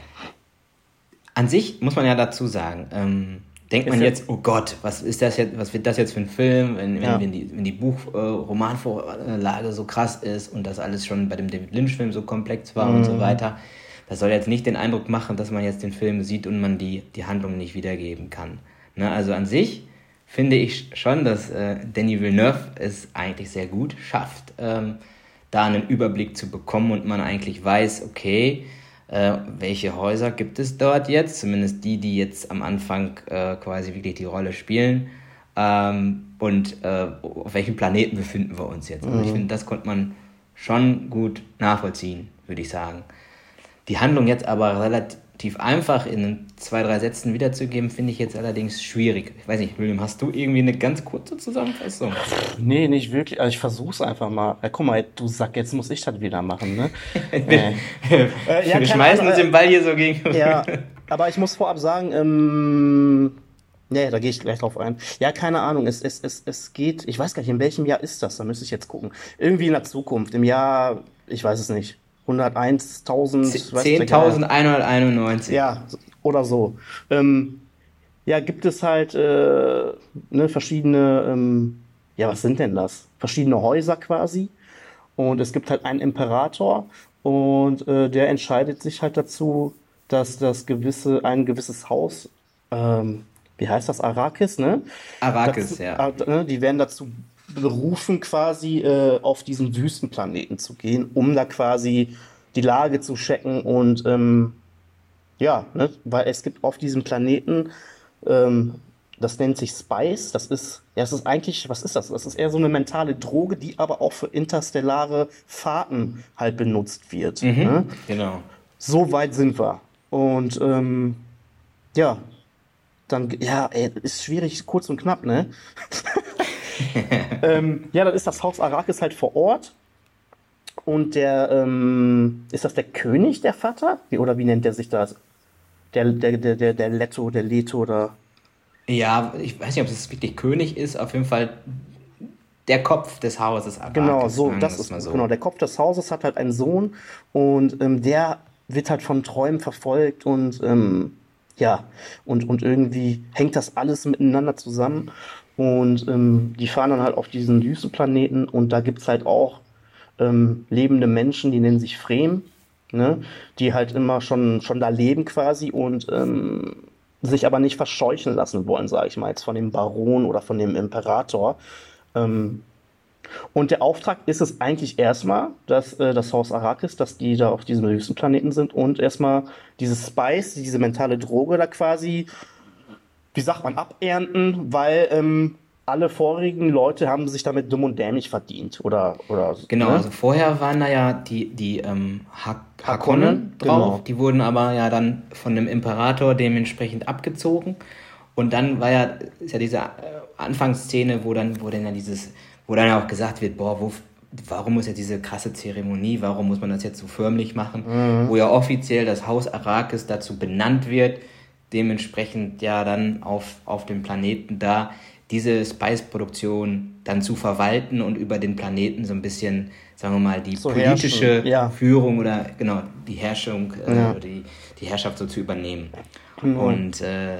An sich muss man ja dazu sagen, ähm, denkt man jetzt, oh Gott, was ist das jetzt, was wird das jetzt für ein Film, wenn, wenn, Ja. wenn die, wenn die Buch-Romanvorlage so krass ist und das alles schon bei dem David Lynch-Film so komplex war und Mhm. so weiter. Das soll jetzt nicht den Eindruck machen, dass man jetzt den Film sieht und man die, die Handlung nicht wiedergeben kann. Ne? Also an sich finde ich schon, dass äh, Denis Villeneuve es eigentlich sehr gut schafft, ähm, da einen Überblick zu bekommen und man eigentlich weiß, okay, äh, welche Häuser gibt es dort jetzt, zumindest die, die jetzt am Anfang äh, quasi wirklich die Rolle spielen. Ähm, und äh, auf welchem Planeten befinden wir uns jetzt? Und ich finde, das konnte man schon gut nachvollziehen, würde ich sagen. Die Handlung jetzt aber relativ einfach in zwei, drei Sätzen wiederzugeben, finde ich jetzt allerdings schwierig. Ich weiß nicht, William, hast du irgendwie eine ganz kurze Zusammenfassung? nee, nicht wirklich. Also ich versuch's einfach mal. Ja, guck mal, du Sack, jetzt muss ich das wieder machen, ne? (laughs) Wir, Äh, ja, wir schmeißen uns äh, den Ball hier so gegen. Ja, aber ich muss vorab sagen, ähm, nee, da gehe ich gleich drauf ein. Ja, keine Ahnung, es, es, es, es geht, ich weiß gar nicht, in welchem Jahr ist das? Da müsste ich jetzt gucken. Irgendwie in der Zukunft, im Jahr, ich weiß es nicht, 101, 1000, weiß ich gar nicht. 10.191. Ja, oder so. Ähm, ja, gibt es halt äh, ne, verschiedene, ähm, ja, was sind denn das? Verschiedene Häuser quasi. Und es gibt halt einen Imperator und äh, der entscheidet sich halt dazu, dass das gewisse, ein gewisses Haus, ähm, wie heißt das, Arrakis, ne? Arrakis, dazu, ja. äh, ne, die werden dazu berufen, quasi äh, auf diesen Wüstenplaneten zu gehen, um da quasi die Lage zu checken und ähm, ja, ne, weil es gibt auf diesem Planeten, ähm, das nennt sich Spice, das ist, ja, das ist eigentlich, was ist das? Das ist eher so eine mentale Droge, die aber auch für interstellare Fahrten halt benutzt wird. Ne? Genau. So weit sind wir. Und ähm, ja, dann, ja, ey, ist schwierig, kurz und knapp, ne? (laughs) (laughs) ähm, ja, dann ist das Haus Arrakis halt vor Ort. Und der, ähm, ist das der König, der Vater? Wie, oder wie nennt der sich das? Der, der, der, der, der Leto, der Leto oder. Ja, ich weiß nicht, ob es wirklich König ist, auf jeden Fall der Kopf des Hauses Arrakis. Genau, so, das ist so. genau. Der Kopf des Hauses hat halt einen Sohn und ähm, der wird halt von Träumen verfolgt und ähm, ja, und, und irgendwie hängt das alles miteinander zusammen. Und ähm, die fahren dann halt auf diesen Wüstenplaneten und da gibt es halt auch ähm, lebende Menschen, die nennen sich Fremen, ne? die halt immer schon, schon da leben quasi und ähm, sich aber nicht verscheuchen lassen wollen, sage ich mal, jetzt von dem Baron oder von dem Imperator. Ähm, und der Auftrag ist es eigentlich erstmal, dass äh, das Haus Arrakis, dass die da auf diesem Wüstenplaneten sind und erstmal dieses Spice, diese mentale Droge da quasi, wie sagt man, abernten, weil ähm, alle vorigen Leute haben sich damit dumm und dämlich verdient. Oder, oder, genau, ne? also vorher waren da ja die, die ähm, Hak Hakonnen drauf, genau. die wurden aber ja dann von dem Imperator dementsprechend abgezogen. Und dann war ja, ist ja diese äh, Anfangsszene, wo dann, wo dann ja dieses wo dann auch gesagt wird, boah, wo, warum muss jetzt diese krasse Zeremonie, warum muss man das jetzt so förmlich machen, mhm. wo ja offiziell das Haus Arrakis dazu benannt wird, dementsprechend ja dann auf, auf dem Planeten da diese Spice-Produktion dann zu verwalten und über den Planeten so ein bisschen, sagen wir mal, die so politische ja. Führung oder genau die Herrschung, äh, ja. die, die Herrschaft so zu übernehmen. Mhm. Und äh,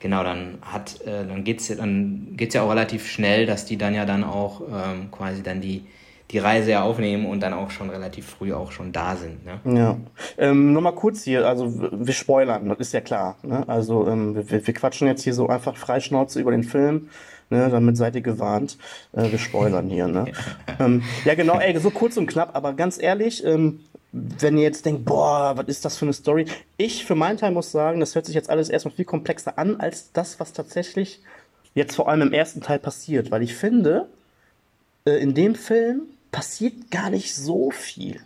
genau, dann hat, äh, dann geht's dann geht's ja auch relativ schnell, dass die dann ja dann auch ähm, quasi dann die die Reise ja aufnehmen und dann auch schon relativ früh auch schon da sind. Ne? Ja. Ähm, Nur mal kurz hier, also wir spoilern, das ist ja klar. Ne? Also ähm, wir, wir quatschen jetzt hier so einfach freischnauze über den Film. Ne, damit seid ihr gewarnt. Äh, wir spoilern hier. Ne? (laughs) ähm, ja, genau, ey, so kurz und knapp, aber ganz ehrlich, ähm, wenn ihr jetzt denkt, boah, was ist das für eine Story? Ich für meinen Teil muss sagen, das hört sich jetzt alles erstmal viel komplexer an, als das, was tatsächlich jetzt vor allem im ersten Teil passiert. Weil ich finde, äh, in dem Film passiert gar nicht so viel.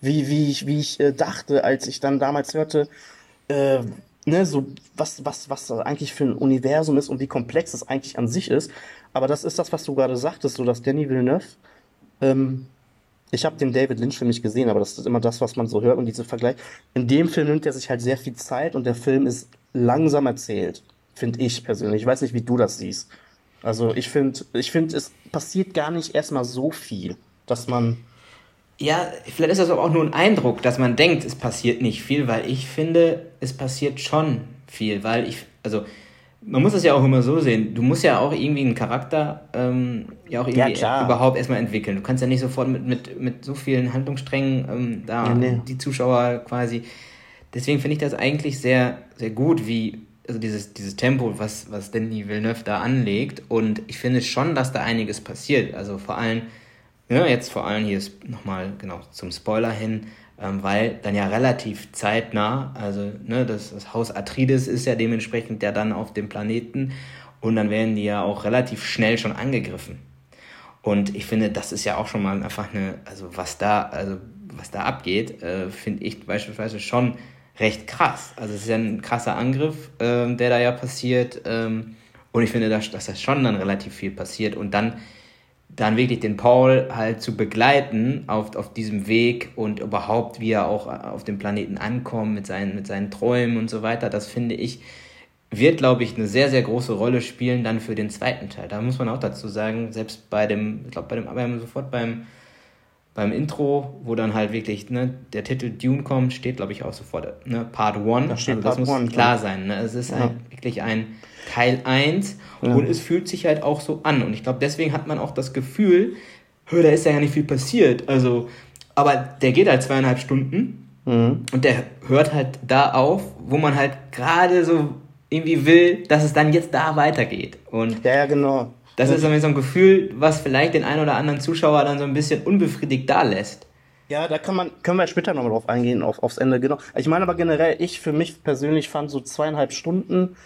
Wie, wie ich, wie ich äh, dachte, als ich dann damals hörte, äh, ne, so was, was, was das eigentlich für ein Universum ist und wie komplex es eigentlich an sich ist. Aber das ist das, was du gerade sagtest, so dass Danny Villeneuve ähm, ich habe den David Lynch Film nicht gesehen, aber das ist immer das, was man so hört und diese Vergleich. In dem Film nimmt er sich halt sehr viel Zeit und der Film ist langsam erzählt, finde ich persönlich. Ich weiß nicht, wie du das siehst. Also ich finde, ich finde, es passiert gar nicht erstmal so viel, dass man. Ja, vielleicht ist das aber auch nur ein Eindruck, dass man denkt, es passiert nicht viel, weil ich finde, es passiert schon viel, weil ich, also man muss es ja auch immer so sehen. Du musst ja auch irgendwie einen Charakter ähm, ja auch irgendwie ja, überhaupt erstmal entwickeln. Du kannst ja nicht sofort mit, mit, mit so vielen Handlungssträngen ähm, da ja, nee. die Zuschauer quasi. Deswegen finde ich das eigentlich sehr, sehr gut, wie also dieses, dieses Tempo, was, was Danny Villeneuve da anlegt. Und ich finde schon, dass da einiges passiert. Also vor allem, ja, jetzt vor allem hier nochmal genau zum Spoiler hin, ähm, weil dann ja relativ zeitnah, also ne, das, das Haus Atreides ist ja dementsprechend ja dann auf dem Planeten und dann werden die ja auch relativ schnell schon angegriffen. Und ich finde, das ist ja auch schon mal einfach eine, also was da, also was da abgeht, äh, finde ich beispielsweise schon recht krass. Also es ist ja ein krasser Angriff, äh, der da ja passiert. Ähm, und ich finde, dass, dass das schon dann relativ viel passiert. Und dann dann wirklich den Paul halt zu begleiten auf, auf diesem Weg und überhaupt, wie er auch auf dem Planeten ankommt mit seinen, mit seinen Träumen und so weiter, das finde ich, wird, glaube ich, eine sehr, sehr große Rolle spielen dann für den zweiten Teil. Da muss man auch dazu sagen, selbst bei dem, ich glaube, bei dem, aber sofort beim, beim Intro, wo dann halt wirklich ne, der Titel Dune kommt, steht, glaube ich, auch sofort ne, Part 1. Da steht also das Part muss one, klar sein. Ne? Es ist ja. halt wirklich ein Teil 1 ja. und es fühlt sich halt auch so an. Und ich glaube, deswegen hat man auch das Gefühl, da ist ja nicht viel passiert. Also, aber der geht halt zweieinhalb Stunden mhm. und der hört halt da auf, wo man halt gerade so irgendwie will, dass es dann jetzt da weitergeht. Und ja, ja, genau. Das ist so ein Gefühl, was vielleicht den einen oder anderen Zuschauer dann so ein bisschen unbefriedigt da lässt. Ja, da kann man, können wir später nochmal drauf eingehen, auf, aufs Ende, genau. Ich meine aber generell, ich für mich persönlich fand so zweieinhalb Stunden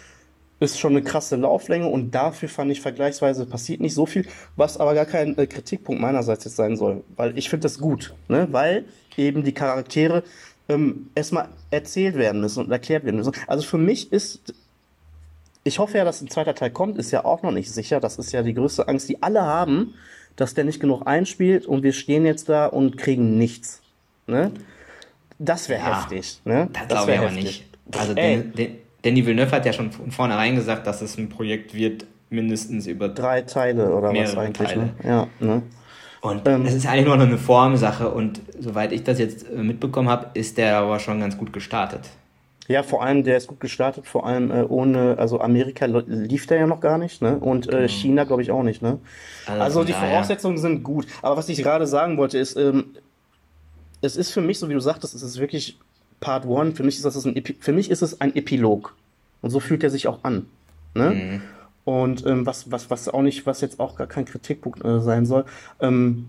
ist schon eine krasse Lauflänge und dafür fand ich vergleichsweise passiert nicht so viel, was aber gar kein äh, Kritikpunkt meinerseits jetzt sein soll, weil ich finde das gut, ne? weil eben die Charaktere ähm, erstmal erzählt werden müssen und erklärt werden müssen. Also für mich ist ich hoffe ja, dass ein zweiter Teil kommt, ist ja auch noch nicht sicher. Das ist ja die größte Angst, die alle haben, dass der nicht genug einspielt und wir stehen jetzt da und kriegen nichts. Ne? Das wäre Ja, heftig. Ne? Das Das glaube ich wär aber heftig. nicht. Also. Den- Den- Danny Villeneuve hat ja schon von vornherein gesagt, dass es ein Projekt wird, mindestens über Drei Teile oder was eigentlich. Teile. Ne? Ja, ne? Und Ähm. es ist eigentlich nur noch eine Formsache und soweit ich das jetzt äh, mitbekommen habe, ist der aber schon ganz gut gestartet. Ja, vor allem, der ist gut gestartet, vor allem äh, ohne, also Amerika lief der ja noch gar nicht, ne? Und äh, China, glaube ich, auch nicht, ne? Also Also die daher- Voraussetzungen sind gut. Aber was ich gerade sagen wollte, ist, ähm, es ist für mich, so wie du sagtest, es ist wirklich Part One. Für mich ist das ein, Epi für mich ist es ein Epilog. Und so fühlt er sich auch an. Ne? Mhm. Und ähm, was, was, was auch nicht, was jetzt auch gar kein Kritikpunkt äh, sein soll. Ähm,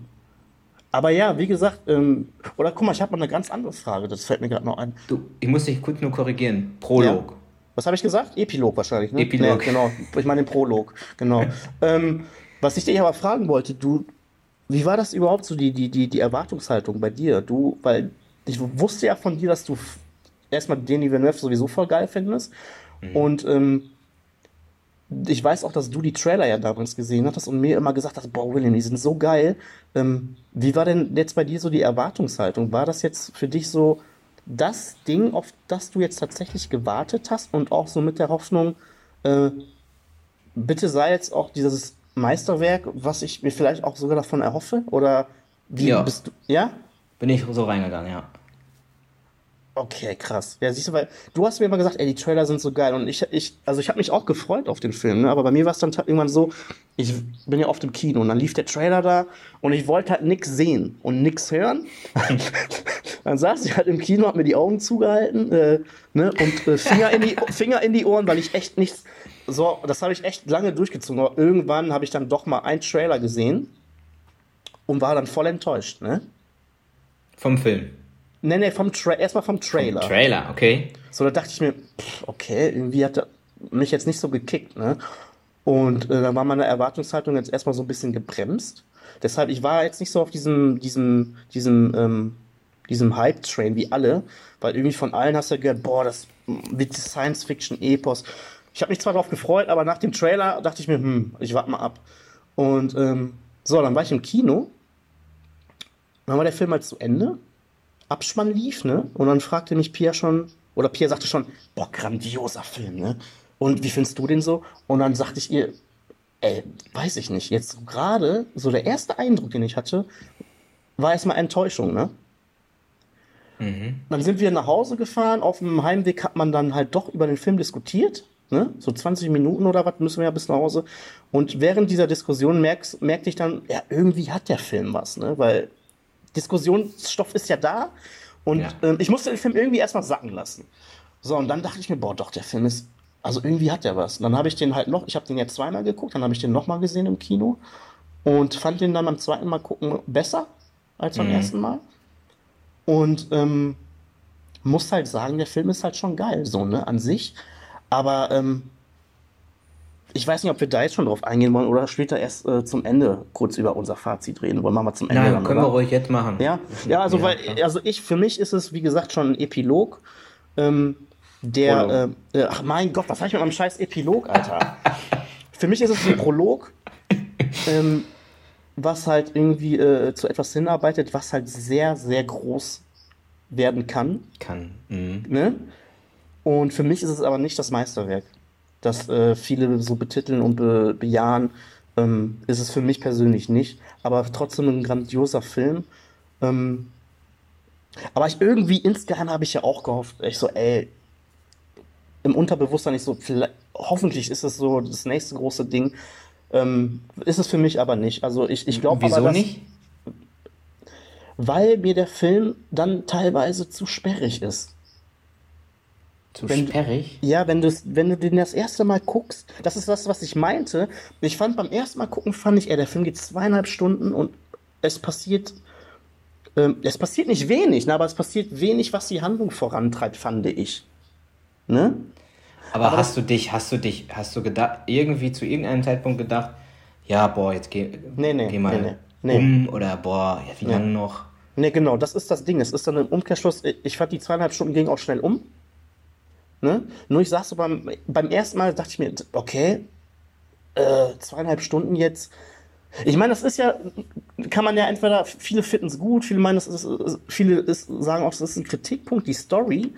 aber ja, wie gesagt, ähm, oder guck mal, ich habe mal eine ganz andere Frage, das fällt mir gerade noch ein. Du, ich muss dich kurz nur korrigieren. Prolog. Was habe ich gesagt? Epilog wahrscheinlich, ne? Epilog. Nee, genau. Ich meine den Prolog, genau. (laughs) ähm, was ich dich aber fragen wollte, du, wie war das überhaupt so, die, die, die, die Erwartungshaltung bei dir? Du, weil ich wusste ja von dir, dass du erstmal Denis Villeneuve sowieso voll geil findest. Und ähm, ich weiß auch, dass du die Trailer ja damals gesehen hattest und mir immer gesagt hast, boah, William, die sind so geil. Ähm, wie war denn jetzt bei dir so die Erwartungshaltung? War das jetzt für dich so das Ding, auf das du jetzt tatsächlich gewartet hast und auch so mit der Hoffnung, äh, bitte sei jetzt auch dieses Meisterwerk, was ich mir vielleicht auch sogar davon erhoffe? Oder wie Ja. bist du? Ja? Bin ich so reingegangen, ja. Okay, krass. Ja, siehst du, weil du hast mir immer gesagt, ey, die Trailer sind so geil und ich, ich also ich habe mich auch gefreut auf den Film, ne? aber bei mir war es dann irgendwann so, ich bin ja oft im Kino und dann lief der Trailer da und ich wollte halt nix sehen und nix hören. (laughs) dann saß ich halt im Kino, hab mir die Augen zugehalten äh, ne? und äh, Finger, in die, (laughs) Finger in die Ohren, weil ich echt nichts, so, das habe ich echt lange durchgezogen, aber irgendwann habe ich dann doch mal einen Trailer gesehen und war dann voll enttäuscht, ne? Vom Film. Nee, nee, vom Tra erstmal vom Trailer. Trailer, okay. So, da dachte ich mir, pff, okay, irgendwie hat er mich jetzt nicht so gekickt, ne? Und äh, dann war meine Erwartungshaltung jetzt erstmal so ein bisschen gebremst. Deshalb, ich war jetzt nicht so auf diesem, diesem, diesem, ähm, diesem Hype-Train wie alle, weil irgendwie von allen hast du ja gehört, boah, das wird Science-Fiction-Epos. Ich habe mich zwar darauf gefreut, aber nach dem Trailer dachte ich mir, hm, ich warte mal ab. Und ähm, so, dann war ich im Kino. Dann war der Film halt zu Ende. Abspann lief, ne? Und dann fragte mich Pia schon, oder Pia sagte schon, boah, grandioser Film, ne? Und wie findest du den so? Und dann sagte ich ihr, ey, weiß ich nicht, jetzt gerade, so der erste Eindruck, den ich hatte, war erstmal Enttäuschung, ne? Dann sind wir nach Hause gefahren. Auf dem Heimweg hat man dann halt doch über den Film diskutiert. Ne? So 20 Minuten oder was müssen wir ja bis nach Hause. Und während dieser Diskussion merkst, merkte ich dann, ja, irgendwie hat der Film was, ne? Weil Diskussionsstoff ist ja da. Und Ja. ähm, ich musste den Film irgendwie erstmal sacken lassen. So, und dann dachte ich mir, boah, doch, der Film ist, also irgendwie hat der was. Und dann habe ich den halt noch, ich habe den jetzt zweimal geguckt, dann habe ich den nochmal gesehen im Kino und fand den dann beim zweiten Mal gucken besser als beim Mhm. ersten Mal. Und ähm, muss halt sagen, der Film ist halt schon geil, so, ne, an sich. Aber ähm, ich weiß nicht, ob wir da jetzt schon drauf eingehen wollen oder später erst äh, zum Ende kurz über unser Fazit reden. Wollen wir mal zum Ende Nein, dann, können oder? wir ruhig jetzt machen. Ja, ja, also Ja, weil, klar. also ich, für mich ist es, wie gesagt, schon ein Epilog. Ähm, der, äh, äh, ach mein Gott, was habe ich mit meinem scheiß Epilog, Alter? für mich ist es ein Prolog, ähm, was halt irgendwie äh, zu etwas hinarbeitet, was halt sehr, sehr groß werden kann. Kann. Mhm. Ne? Und für mich ist es aber nicht das Meisterwerk, das äh, viele so betiteln und be bejahen. Ähm, ist es für mich persönlich nicht, aber trotzdem ein grandioser Film. Ähm, aber ich irgendwie insgeheim habe ich ja auch gehofft, ich so, ey, im Unterbewusstsein ich so, vielleicht, hoffentlich ist es so das nächste große Ding. Ähm, ist es für mich aber nicht. Also ich, ich glaube aber, dass, nicht? weil mir der Film dann teilweise zu sperrig ist. Zu wenn- sperrig? Ja, wenn, wenn du den das erste Mal guckst, das ist das, was ich meinte. Ich fand beim ersten Mal gucken, fand ich, ey, der Film geht zweieinhalb Stunden und es passiert, ähm, es passiert nicht wenig, ne, aber es passiert wenig, was die Handlung vorantreibt, fand ich. Ne? Aber, Aber hast du dich, hast du dich, hast du gedacht, irgendwie zu irgendeinem Zeitpunkt gedacht, ja, boah, jetzt geh, Nee, nee, geh mal nee, um oder boah, ja, wie lange noch? Ne, genau, das ist das Ding. Es ist dann im Umkehrschluss, ich fand die zweieinhalb Stunden gingen auch schnell um. Ne? Nur ich saß so beim, beim ersten Mal, dachte ich mir, okay, äh, zweieinhalb Stunden jetzt. Ich meine, das ist ja, kann man ja entweder, viele finden es gut, viele meinen, es ist, viele ist, sagen auch, es ist ein Kritikpunkt, die Story.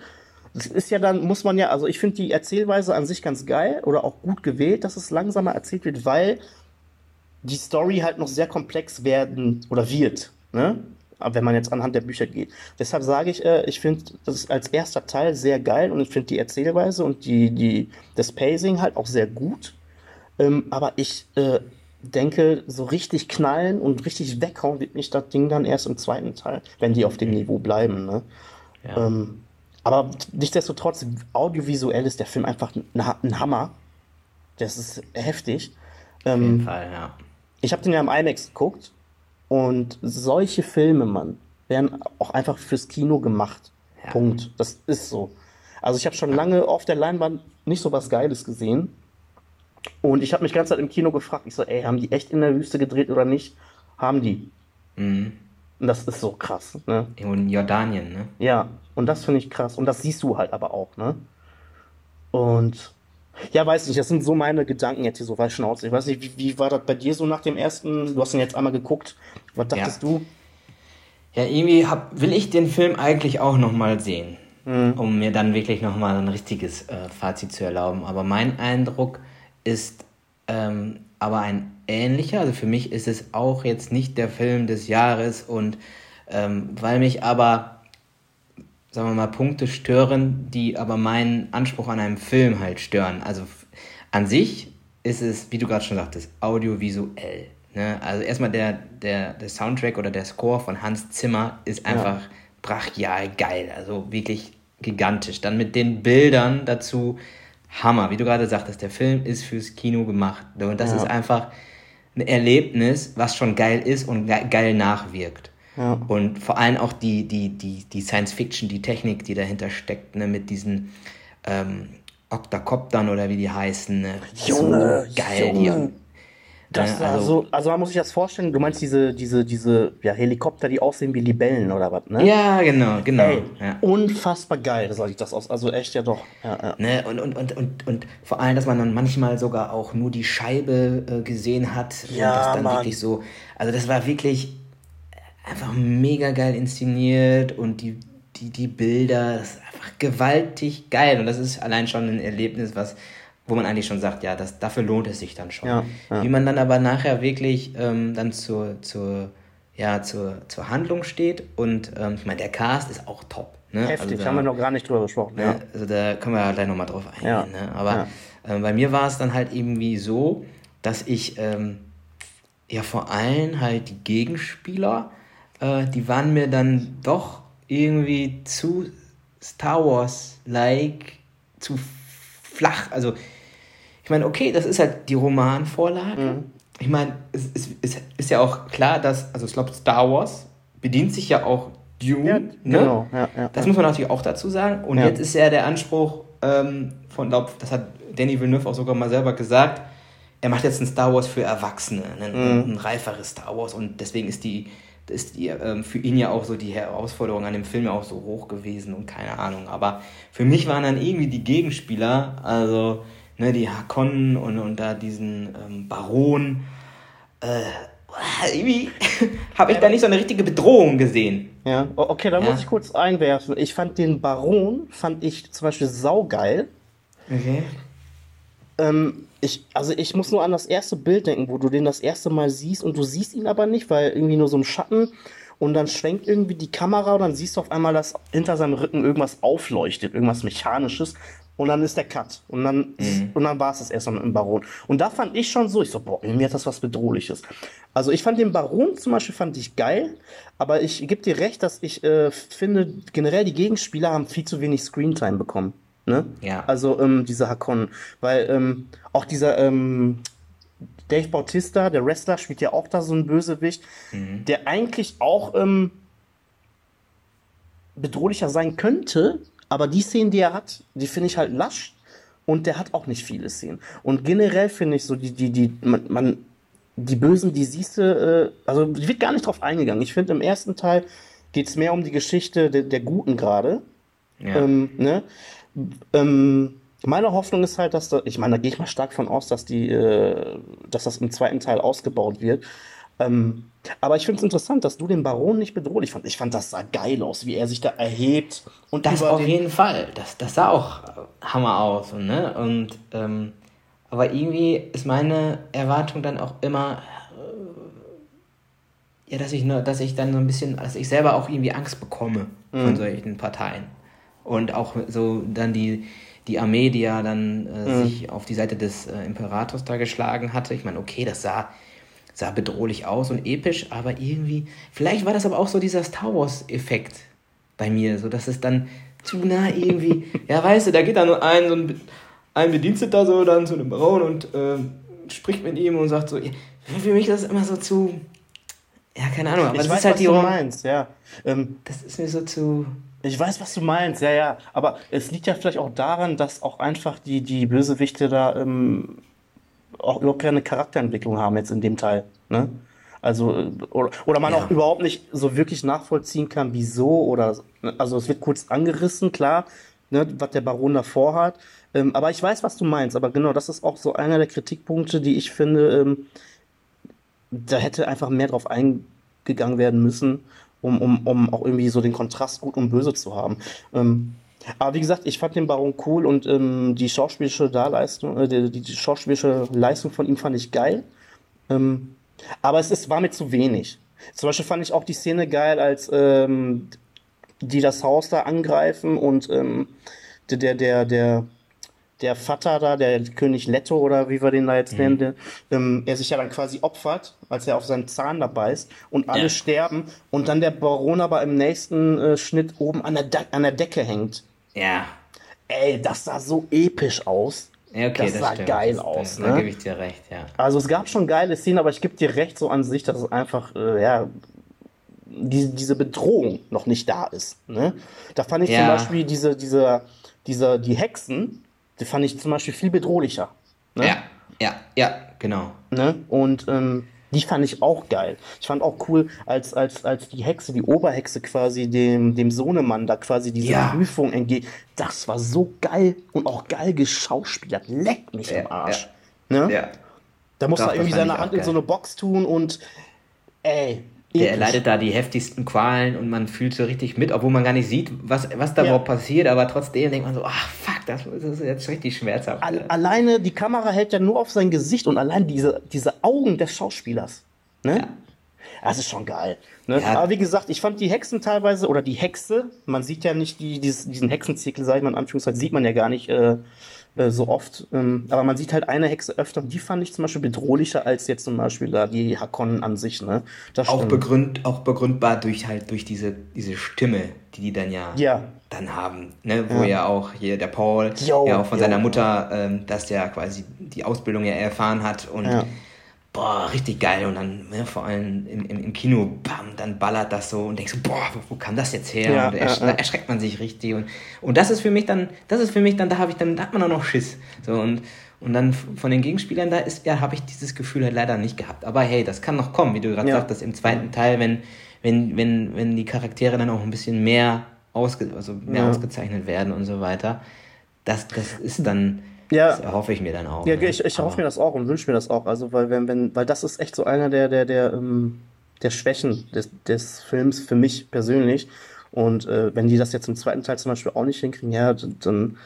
Das ist ja dann, muss man ja, also ich finde die Erzählweise an sich ganz geil oder auch gut gewählt, dass es langsamer erzählt wird, weil die Story halt noch sehr komplex werden oder wird. Ne? Wenn man jetzt anhand der Bücher geht. Deshalb sage ich, äh, ich finde das als erster Teil sehr geil und ich finde die Erzählweise und die, die, das Pacing halt auch sehr gut. Ähm, aber ich äh, denke, so richtig knallen und richtig weghauen wird mich das Ding dann erst im zweiten Teil, wenn die auf dem Niveau bleiben. Ne? Ja. Ähm, aber nichtsdestotrotz, audiovisuell ist der Film einfach ein, Hammer. Das ist heftig. Auf jeden ähm, Fall, ja. Ich habe den ja im IMAX geguckt und solche Filme, Mann, werden auch einfach fürs Kino gemacht. Ja. Punkt. Das ist so. Also ich habe schon lange auf der Leinwand nicht so was Geiles gesehen. Und ich habe mich ganz Zeit im Kino gefragt, ich so, ey, haben die echt in der Wüste gedreht oder nicht? Haben die. Mhm. Und das ist so krass, ne? In Jordanien, ne? Ja, und das finde ich krass. Und das siehst du halt aber auch, ne? Und ja, weiß nicht, das sind so meine Gedanken jetzt hier so weit Schnauze. Ich weiß nicht, wie, wie war das bei dir so nach dem ersten? Du hast ihn jetzt einmal geguckt. Was dachtest ja. du? Ja, irgendwie hab, will ich den Film eigentlich auch nochmal sehen, mhm. um mir dann wirklich nochmal ein richtiges äh, Fazit zu erlauben. Aber mein Eindruck ist ähm, aber ein ähnlicher. Also für mich ist es auch jetzt nicht der Film des Jahres und ähm, weil mich aber sagen wir mal, Punkte stören, die aber meinen Anspruch an einem Film halt stören. Also an sich ist es, wie du gerade schon sagtest, audiovisuell. Ne? Also erstmal der, der, der Soundtrack oder der Score von Hans Zimmer ist einfach ja. brachial geil. Also wirklich gigantisch. Dann mit den Bildern dazu, Hammer. Wie du gerade sagtest, der Film ist fürs Kino gemacht. Und das ja. ist einfach ein Erlebnis, was schon geil ist und geil nachwirkt. Ja. Und vor allem auch die, die, die, die Science Fiction, die Technik, die dahinter steckt, ne, mit diesen ähm, Octacoptern oder wie die heißen. Ne? Junge, so geil, Junge. die. Das ne, also, also, also man muss sich das vorstellen, du meinst diese, diese, diese ja, Helikopter, die aussehen wie Libellen oder was, ne? Ja, genau, genau. Ey, ja. Unfassbar geil, sah ich das aus. Also echt ja doch. Ja, ja. Ne? Und, und, und, und, und vor allem, dass man dann manchmal sogar auch nur die Scheibe äh, gesehen hat. Ja, und das dann Mann. wirklich so. Also das war wirklich einfach mega geil inszeniert und die, die, die Bilder, das ist einfach gewaltig geil. Und das ist allein schon ein Erlebnis, was, wo man eigentlich schon sagt, ja, das, dafür lohnt es sich dann schon. Ja, ja. Wie man dann aber nachher wirklich ähm, dann zur, zur, ja, zur, zur Handlung steht und ähm, ich meine, der Cast ist auch top. Ne? Heftig, also da, haben wir noch gar nicht drüber gesprochen. Ne? Ja. Also da können wir ja gleich nochmal drauf eingehen. Ja. Ne? Aber äh, bei mir war es dann halt irgendwie so, dass ich ähm, ja vor allem halt die Gegenspieler äh, die waren mir dann doch irgendwie zu Star Wars-like, zu flach. Also, ich meine, okay, das ist halt die Romanvorlage. Mhm. Ich meine, es, es, es, ist ja auch klar, dass, also ich glaube, Star Wars bedient sich ja auch Dune. Ja, ne? genau, ja, ja, das muss man natürlich auch dazu sagen. Und jetzt ist ja der Anspruch ähm, von, glaube das hat Danny Villeneuve auch sogar mal selber gesagt, er macht jetzt ein Star Wars für Erwachsene, ein, mhm. ein reiferes Star Wars. Und deswegen ist die ist die, ähm, für ihn ja auch so die Herausforderung an dem Film ja auch so hoch gewesen und keine Ahnung. Aber für mich waren dann irgendwie die Gegenspieler, also ne, die Hakonnen und, und da diesen ähm, Baron, äh, (laughs) irgendwie (laughs) habe ich da nicht so eine richtige Bedrohung gesehen. Ja, okay, da ja. muss ich kurz einwerfen. Ich fand den Baron, fand ich zum Beispiel saugeil. Okay. Ähm, ich, also ich muss nur an das erste Bild denken, wo du den das erste Mal siehst und du siehst ihn aber nicht, weil irgendwie nur so ein Schatten und dann schwenkt irgendwie die Kamera und dann siehst du auf einmal, dass hinter seinem Rücken irgendwas aufleuchtet, irgendwas Mechanisches und dann ist der Cut und dann, mhm. und dann war es das erstmal mit dem Baron. Und da fand ich schon so, ich so, boah, mir hat das was Bedrohliches. Also ich fand den Baron zum Beispiel fand ich geil, aber ich gebe dir recht, dass ich äh, finde, generell die Gegenspieler haben viel zu wenig Screentime bekommen. Ne? Ja. Also ähm, diese Hakon. Weil ähm, auch dieser ähm, Dave Bautista, der Wrestler, spielt ja auch da so ein Bösewicht, mhm. der eigentlich auch ähm, bedrohlicher sein könnte, aber die Szenen, die er hat, die finde ich halt lasch und der hat auch nicht viele Szenen. Und generell finde ich so, die, die, die, man, man die Bösen, die siehst du, äh, also wird gar nicht drauf eingegangen. Ich finde, im ersten Teil geht es mehr um die Geschichte der, der Guten gerade Ja. Ähm, ne? Ähm, meine Hoffnung ist halt, dass da, ich meine, da gehe ich mal stark von aus, dass die, äh, dass das im zweiten Teil ausgebaut wird. Ähm, aber ich finde es interessant, dass du den Baron nicht bedrohlich fandst. Ich fand, das sah geil aus, wie er sich da erhebt. Und das auf jeden Fall. Das, das sah auch Hammer aus. Ne? Und, ähm, aber irgendwie ist meine Erwartung dann auch immer, äh, ja, dass ich, nur, dass ich dann so ein bisschen, dass ich selber auch irgendwie Angst bekomme mhm. von solchen Parteien. Und auch so dann die, die Armee, die ja dann äh, mhm. sich auf die Seite des äh, Imperators da geschlagen hatte. Ich meine, okay, das sah sah bedrohlich aus und episch, aber irgendwie, vielleicht war das aber auch so dieser Star Wars-Effekt bei mir, so dass es dann zu nah irgendwie, (laughs) ja, weißt du, da geht da nur ein, so ein, ein Bediensteter so dann zu einem Baron und äh, spricht mit ihm und sagt so, für mich ist das immer so zu, ja, keine Ahnung, aber ich das weiß, ist halt was die du meinst, ja. Ähm, das ist mir so zu. Ich weiß, was du meinst, ja, ja. Aber es liegt ja vielleicht auch daran, dass auch einfach die, die Bösewichte da ähm, auch überhaupt keine Charakterentwicklung haben jetzt in dem Teil. Ne? Also, oder, oder man ja. auch überhaupt nicht so wirklich nachvollziehen kann, wieso oder, also es wird kurz angerissen, klar, ne, was der Baron davor hat. Ähm, aber ich weiß, was du meinst. Aber genau, das ist auch so einer der Kritikpunkte, die ich finde, ähm, da hätte einfach mehr drauf eingegangen werden müssen, um, um, um auch irgendwie so den Kontrast gut und böse zu haben. Ähm, aber wie gesagt, ich fand den Baron cool und ähm, die schauspielische Darleistung, äh, die, die, schauspielische Leistung von ihm fand ich geil. Ähm, aber es ist, war mir zu wenig. Zum Beispiel fand ich auch die Szene geil, als ähm, die das Haus da angreifen und ähm, der, der, der, der Vater da, der König Leto oder wie wir den da jetzt mhm. nennen, der, ähm, er sich ja dann quasi opfert, als er auf seinen Zahn dabei ist und alle ja. sterben und dann der Baron aber im nächsten äh, Schnitt oben an der, De an der Decke hängt. Ja. Ey, das sah so episch aus. Ja, okay, das, das sah stimmt. geil das, aus. Da, ne? da gebe ich dir recht, ja. Also es gab schon geile Szenen, aber ich gebe dir recht so an sich, dass es einfach, äh, ja, die, diese Bedrohung noch nicht da ist. Ne? Da fand ich ja. zum Beispiel diese, diese, diese, die Hexen, die fand ich zum Beispiel viel bedrohlicher. Ne? Ja, ja, ja, genau. Ne? Und ähm, die fand ich auch geil. Ich fand auch cool, als, als, als die Hexe, die Oberhexe quasi dem, dem Sohnemann da quasi diese ja. Prüfung entgeht. Das war so geil und auch geil geschauspielert. Leck mich ja, im Arsch. Ja. Ne? ja. Da muss er irgendwie seine Hand in so eine Box tun und ey, der erleidet da die heftigsten Qualen und man fühlt so richtig mit, obwohl man gar nicht sieht, was, was da ja. überhaupt passiert, aber trotzdem denkt man so, ach fuck, das, das ist jetzt richtig schmerzhaft. All, alleine, die Kamera hält ja nur auf sein Gesicht und allein diese, diese Augen des Schauspielers. Ne? Ja. Das ist schon geil. Ne? Ja. Aber wie gesagt, ich fand die Hexen teilweise, oder die Hexe, man sieht ja nicht die, dieses, diesen Hexenzirkel, sag ich mal in Anführungszeichen, sieht man ja gar nicht äh, äh, so oft. Ähm, aber man sieht halt eine Hexe öfter. Die fand ich zum Beispiel bedrohlicher als jetzt zum Beispiel da die Hakonnen an sich. Ne? Das auch, begründ, auch begründbar durch halt durch diese, diese Stimme, die die dann ja, ja. dann haben. Ne? Wo ja. ja auch hier der Paul yo, ja auch von yo. seiner Mutter, ähm, dass der quasi die Ausbildung ja erfahren hat und ja boah, richtig geil. Und dann ne, vor allem im, im, im, Kino, bam, dann ballert das so und denkst so, boah, wo, kam das jetzt her? Ja, und ersch ja, ja. da erschreckt man sich richtig. Und, und das ist für mich dann, das ist für mich dann, da habe ich dann, da hat man auch noch Schiss. So und, und dann von den Gegenspielern, da ist, ja, habe ich dieses Gefühl halt leider nicht gehabt. Aber hey, das kann noch kommen, wie du gerade sagtest, im zweiten Teil, wenn, wenn, wenn, wenn die Charaktere dann auch ein bisschen mehr, ausge, also mehr ausgezeichnet werden und so weiter. Das, das ist dann ja. Das erhoffe ich mir dann auch. Ja, ne? ich, ich erhoffe mir das auch und wünsche mir das auch. Also, weil, wenn, wenn, weil das ist echt so einer der, der, der, ähm, der Schwächen des, des Films für mich persönlich. Und äh, wenn die das jetzt im zweiten Teil zum Beispiel auch nicht hinkriegen, ja, dann,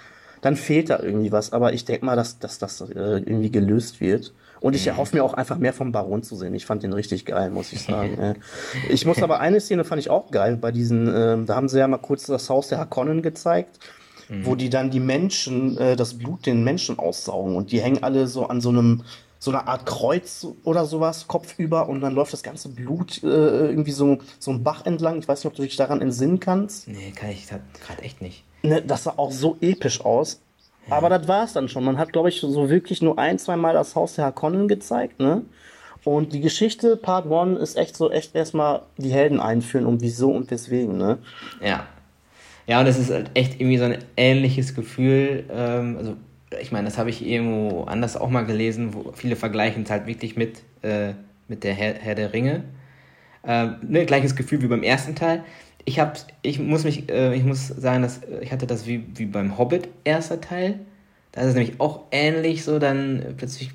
dann fehlt da irgendwie was. Aber ich denke mal, dass, dass das äh, irgendwie gelöst wird. Und ich erhoffe mir auch einfach mehr vom Baron zu sehen. Ich fand den richtig geil, muss ich sagen. (laughs) ich muss aber eine Szene fand ich auch geil bei diesen, äh, da haben sie ja mal kurz das Haus der Hakonnen gezeigt mhm. wo die dann die Menschen, äh, das Blut den Menschen aussaugen und die hängen alle so an so einem so einer Art Kreuz oder sowas, kopfüber, und dann läuft das ganze Blut äh, irgendwie so, so einen Bach entlang. Ich weiß nicht, ob du dich daran entsinnen kannst. Nee, kann ich gerade echt nicht. Ne, das sah auch so episch aus. Ja. Aber das war es dann schon. Man hat, glaube ich, so wirklich nur ein, zwei Mal das Haus der Harkonnen gezeigt, ne? Und die Geschichte, Part 1, ist echt so, echt erstmal die Helden einführen und wieso und weswegen, ne? Ja. Ja, und es ist halt echt irgendwie so ein ähnliches Gefühl. Ähm, also, ich meine, das habe ich irgendwo anders auch mal gelesen, wo viele vergleichen es halt wirklich mit, äh, mit der Herr, Herr der Ringe. Ähm, ne, gleiches Gefühl wie beim ersten Teil. ich habe, ich muss mich, äh, ich muss sagen, dass ich hatte das wie, wie beim Hobbit erster Teil. Da ist es nämlich auch ähnlich so, dann plötzlich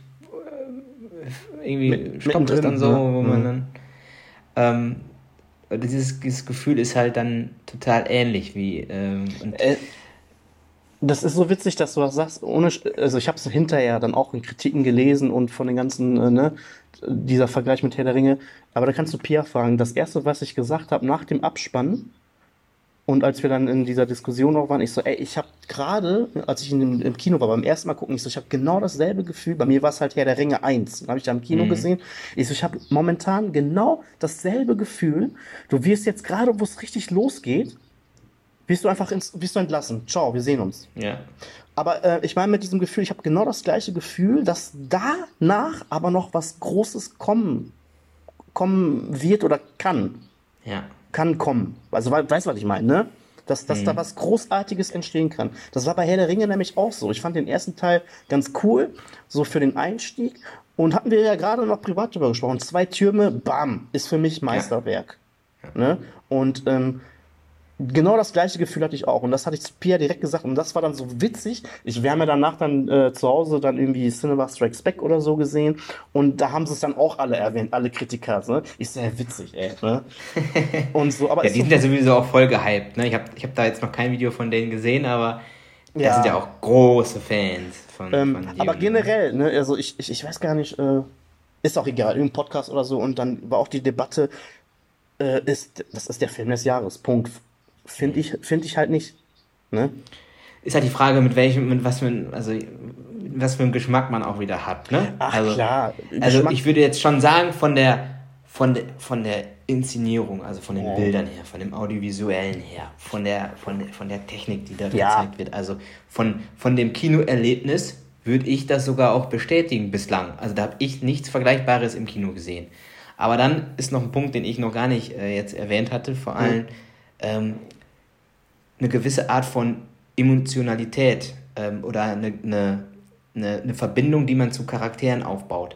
äh, irgendwie Mit, stoppt es dann so, ne? wo man Mhm. dann ähm, dieses, dieses Gefühl ist halt dann total ähnlich wie ähm, Äh, Das ist so witzig, dass du das sagst. Ohne, also ich habe es hinterher dann auch in Kritiken gelesen und von den ganzen, äh, ne, dieser Vergleich mit Herr der Ringe. Aber da kannst du Pia fragen. Das erste, was ich gesagt habe nach dem Abspann und als wir dann in dieser Diskussion noch waren, ich so, ey, ich habe gerade, als ich in dem, im Kino war, beim ersten Mal gucken, ich so, ich habe genau dasselbe Gefühl. Bei mir war es halt Herr der Ringe 1. Dann habe ich da im Kino Mhm. gesehen. Ich so, ich habe momentan genau dasselbe Gefühl. Du wirst jetzt gerade, wo es richtig losgeht, wirst du einfach ins, wirst du entlassen. Ciao, wir sehen uns. ja. Aber äh, ich meine mit diesem Gefühl, ich habe genau das gleiche Gefühl, dass danach aber noch was Großes kommen, kommen wird oder kann. Ja. Kann kommen. Also we- weißt du, was ich meine, ne? Dass, dass da was Großartiges entstehen kann. Das war bei Herr der Ringe nämlich auch so. Ich fand den ersten Teil ganz cool, so für den Einstieg. Und hatten wir ja gerade noch privat darüber gesprochen. Zwei Türme, bam, ist für mich Meisterwerk. Ne? Und ähm, genau das gleiche Gefühl hatte ich auch. Und das hatte ich zu Pia direkt gesagt. Und das war dann so witzig. Ich, haben ja danach dann äh, zu Hause dann irgendwie Cinema Strikes Back oder so gesehen. Und da haben sie es dann auch alle erwähnt, alle Kritiker. Ne? Ist sehr witzig, ey. Ne? (laughs) Und so, aber Ja, die so, sind ja sowieso auch voll gehypt. Ne? Ich habe ich hab da jetzt noch kein Video von denen gesehen, aber das Ja. sind ja auch große Fans von, ähm, von aber generell, ne, also ich, ich, ich weiß gar nicht, äh, ist auch egal, irgendein Podcast oder so. Und dann war auch die Debatte, äh, ist, das ist der Film des Jahres. Punkt. Finde ich, finde ich halt nicht. Ne? Ist halt die Frage, mit welchem, mit was für ein, also was für einen Geschmack man auch wieder hat. Ne? Ach also, klar, Also Geschmack- ich würde jetzt schon sagen, von der, von der, von der Inszenierung, also von den Ja. Bildern her, von dem Audiovisuellen her, von der, von der, von der Technik, die da Ja. gezeigt wird, also von, von dem Kinoerlebnis würde ich das sogar auch bestätigen bislang. Also da habe ich nichts Vergleichbares im Kino gesehen. Aber dann ist noch ein Punkt, den ich noch gar nicht äh, jetzt erwähnt hatte, vor allem ähm, eine gewisse Art von Emotionalität ähm, oder eine, eine, eine, Verbindung, die man zu Charakteren aufbaut.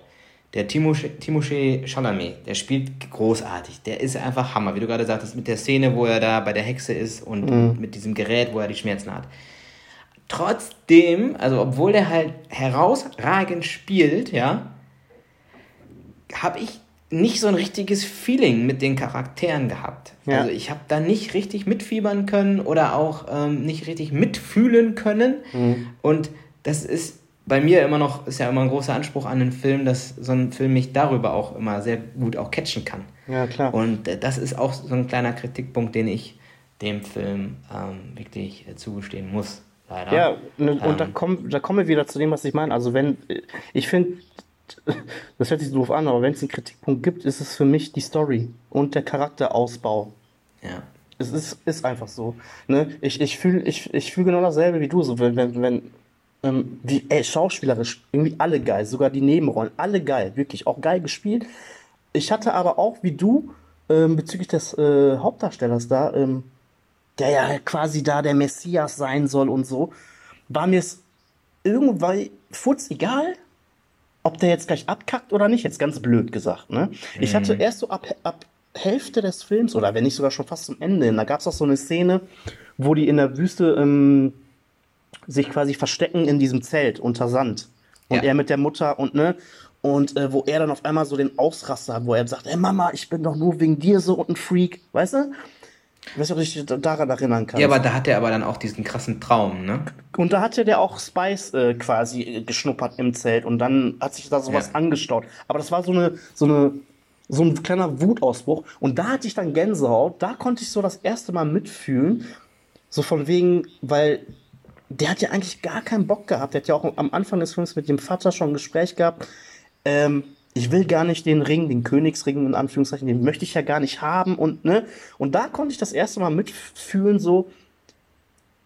Der Timothée Chalamet, der spielt großartig. Der ist einfach Hammer, wie du gerade sagtest, mit der Szene, wo er da bei der Hexe ist und mit diesem Gerät, wo er die Schmerzen hat. Trotzdem, also obwohl der halt herausragend spielt, ja, habe ich nicht so ein richtiges Feeling mit den Charakteren gehabt. Ja. Also ich habe da nicht richtig mitfiebern können oder auch ähm, nicht richtig mitfühlen können. Und das ist bei mir immer noch, ist ja immer ein großer Anspruch an einen Film, dass so ein Film mich darüber auch immer sehr gut auch catchen kann. Ja, klar. Und äh, das ist auch so ein kleiner Kritikpunkt, den ich dem Film ähm, wirklich äh, zugestehen muss. Leider. Ja, ne, und da Ähm. kommen, da kommen wir wieder zu dem, was ich meine. Also wenn, ich finde, das hört sich doof an, aber wenn es einen Kritikpunkt gibt, ist es für mich die Story und der Charakterausbau. Ja. Es ist, ist einfach so. Ne? Ich, ich fühle ich, ich fühl genau dasselbe wie du. So, wenn, wenn, wenn ähm, wie, ey, schauspielerisch, irgendwie alle geil, sogar die Nebenrollen, alle geil, wirklich auch geil gespielt. Ich hatte aber auch, wie du, ähm, bezüglich des äh, Hauptdarstellers da, ähm, der ja quasi da der Messias sein soll und so, war mir es irgendwann furz egal, ob der jetzt gleich abkackt oder nicht, jetzt ganz blöd gesagt. Ne? Ich hatte erst so ab, ab Hälfte des Films, oder wenn nicht sogar schon fast zum Ende, hin, da gab es auch so eine Szene, wo die in der Wüste ähm, sich quasi verstecken in diesem Zelt unter Sand. Und Ja. er mit der Mutter und ne, und äh, wo er dann auf einmal so den Ausraster hat, wo er sagt, ey Mama, ich bin doch nur wegen dir so ein Freak, weißt du? Ich weiß nicht, ob du dich daran erinnern kannst. ja, aber da hat er aber dann auch diesen krassen Traum, ne? Und da hatte der auch Spice äh, quasi äh, geschnuppert im Zelt und dann hat sich da sowas Ja. angestaut. Aber das war so eine, so eine, so ein kleiner Wutausbruch. Und da hatte ich dann Gänsehaut. Da konnte ich so das erste Mal mitfühlen. So von wegen, weil der hat ja eigentlich gar keinen Bock gehabt. Der hat ja auch am Anfang des Films mit dem Vater schon ein Gespräch gehabt. Ähm, ich will gar nicht den Ring, den Königsring in Anführungszeichen, den möchte ich ja gar nicht haben und ne. Und da konnte ich das erste Mal mitfühlen, so,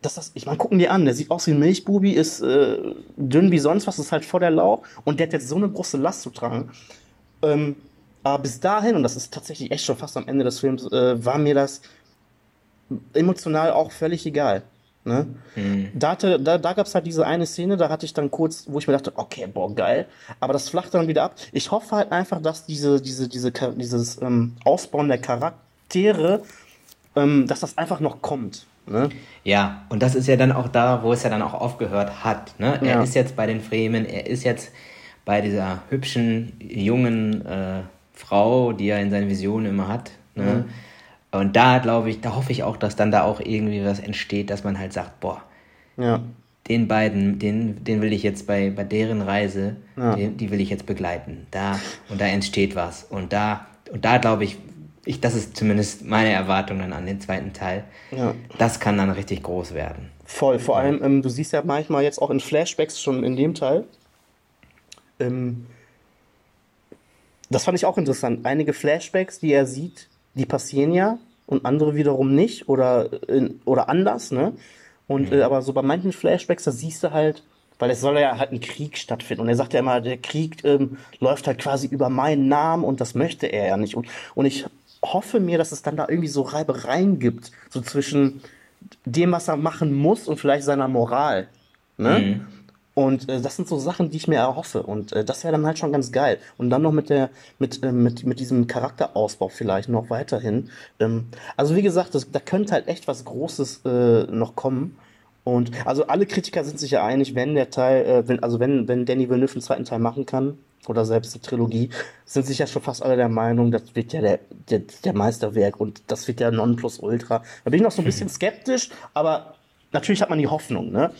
dass das, ich meine, gucken die an, der sieht aus wie ein Milchbubi, ist äh, dünn wie sonst was, ist halt vor der Lauch und der hat jetzt so eine große Last zu tragen. Ähm, aber bis dahin, und das ist tatsächlich echt schon fast am Ende des Films, äh, war mir das emotional auch völlig egal. Ne? Da, hatte, da, da gab es halt diese eine Szene, da hatte ich dann kurz, wo ich mir dachte, okay, boah, geil. Aber das flacht dann wieder ab. Ich hoffe halt einfach, dass diese, diese, diese, dieses ähm, Ausbauen der Charaktere ähm, dass das einfach noch kommt. Ne? Ja, und das ist ja dann auch da, wo es ja dann auch aufgehört hat. Ne? Er Ja. ist jetzt bei den Fremen, er ist jetzt bei dieser hübschen, jungen äh, Frau, die er in seinen Visionen immer hat. Ne? Und da glaube ich, da hoffe ich auch, dass dann da auch irgendwie was entsteht, dass man halt sagt, boah, Ja. den beiden, den, den will ich jetzt bei, bei deren Reise, Ja. den, die will ich jetzt begleiten. Da und da entsteht was. Und da, und da glaube ich, ich, das ist zumindest meine Erwartung dann an den zweiten Teil. Ja. Das kann dann richtig groß werden. Voll. Vor allem, ähm, du siehst ja manchmal jetzt auch in Flashbacks schon in dem Teil. Ähm, das fand ich auch interessant. Einige Flashbacks, die er sieht, die passieren ja und andere wiederum nicht oder, oder anders, ne? Und äh, aber so bei manchen Flashbacks, da siehst du halt, weil es soll ja halt ein Krieg stattfinden. Und er sagt ja immer, der Krieg ähm, läuft halt quasi über meinen Namen und das möchte er ja nicht. Und, und ich hoffe mir, dass es dann da irgendwie so Reibereien gibt, so zwischen dem, was er machen muss und vielleicht seiner Moral. Ne? Und äh, das sind so Sachen, die ich mir erhoffe. Und äh, das wäre dann halt schon ganz geil. Und dann noch mit der, mit, äh, mit, mit diesem Charakterausbau vielleicht noch weiterhin. Ähm, also wie gesagt, das, da könnte halt echt was Großes äh, noch kommen. Und also alle Kritiker sind sich ja einig, wenn der Teil, äh, wenn, also wenn, wenn Danny Villeneuve einen zweiten Teil machen kann, oder selbst eine Trilogie, sind sich ja schon fast alle der Meinung, das wird ja der, der, der Meisterwerk und das wird der Nonplusultra. Da bin ich noch so ein bisschen (laughs) skeptisch, aber natürlich hat man die Hoffnung, ne?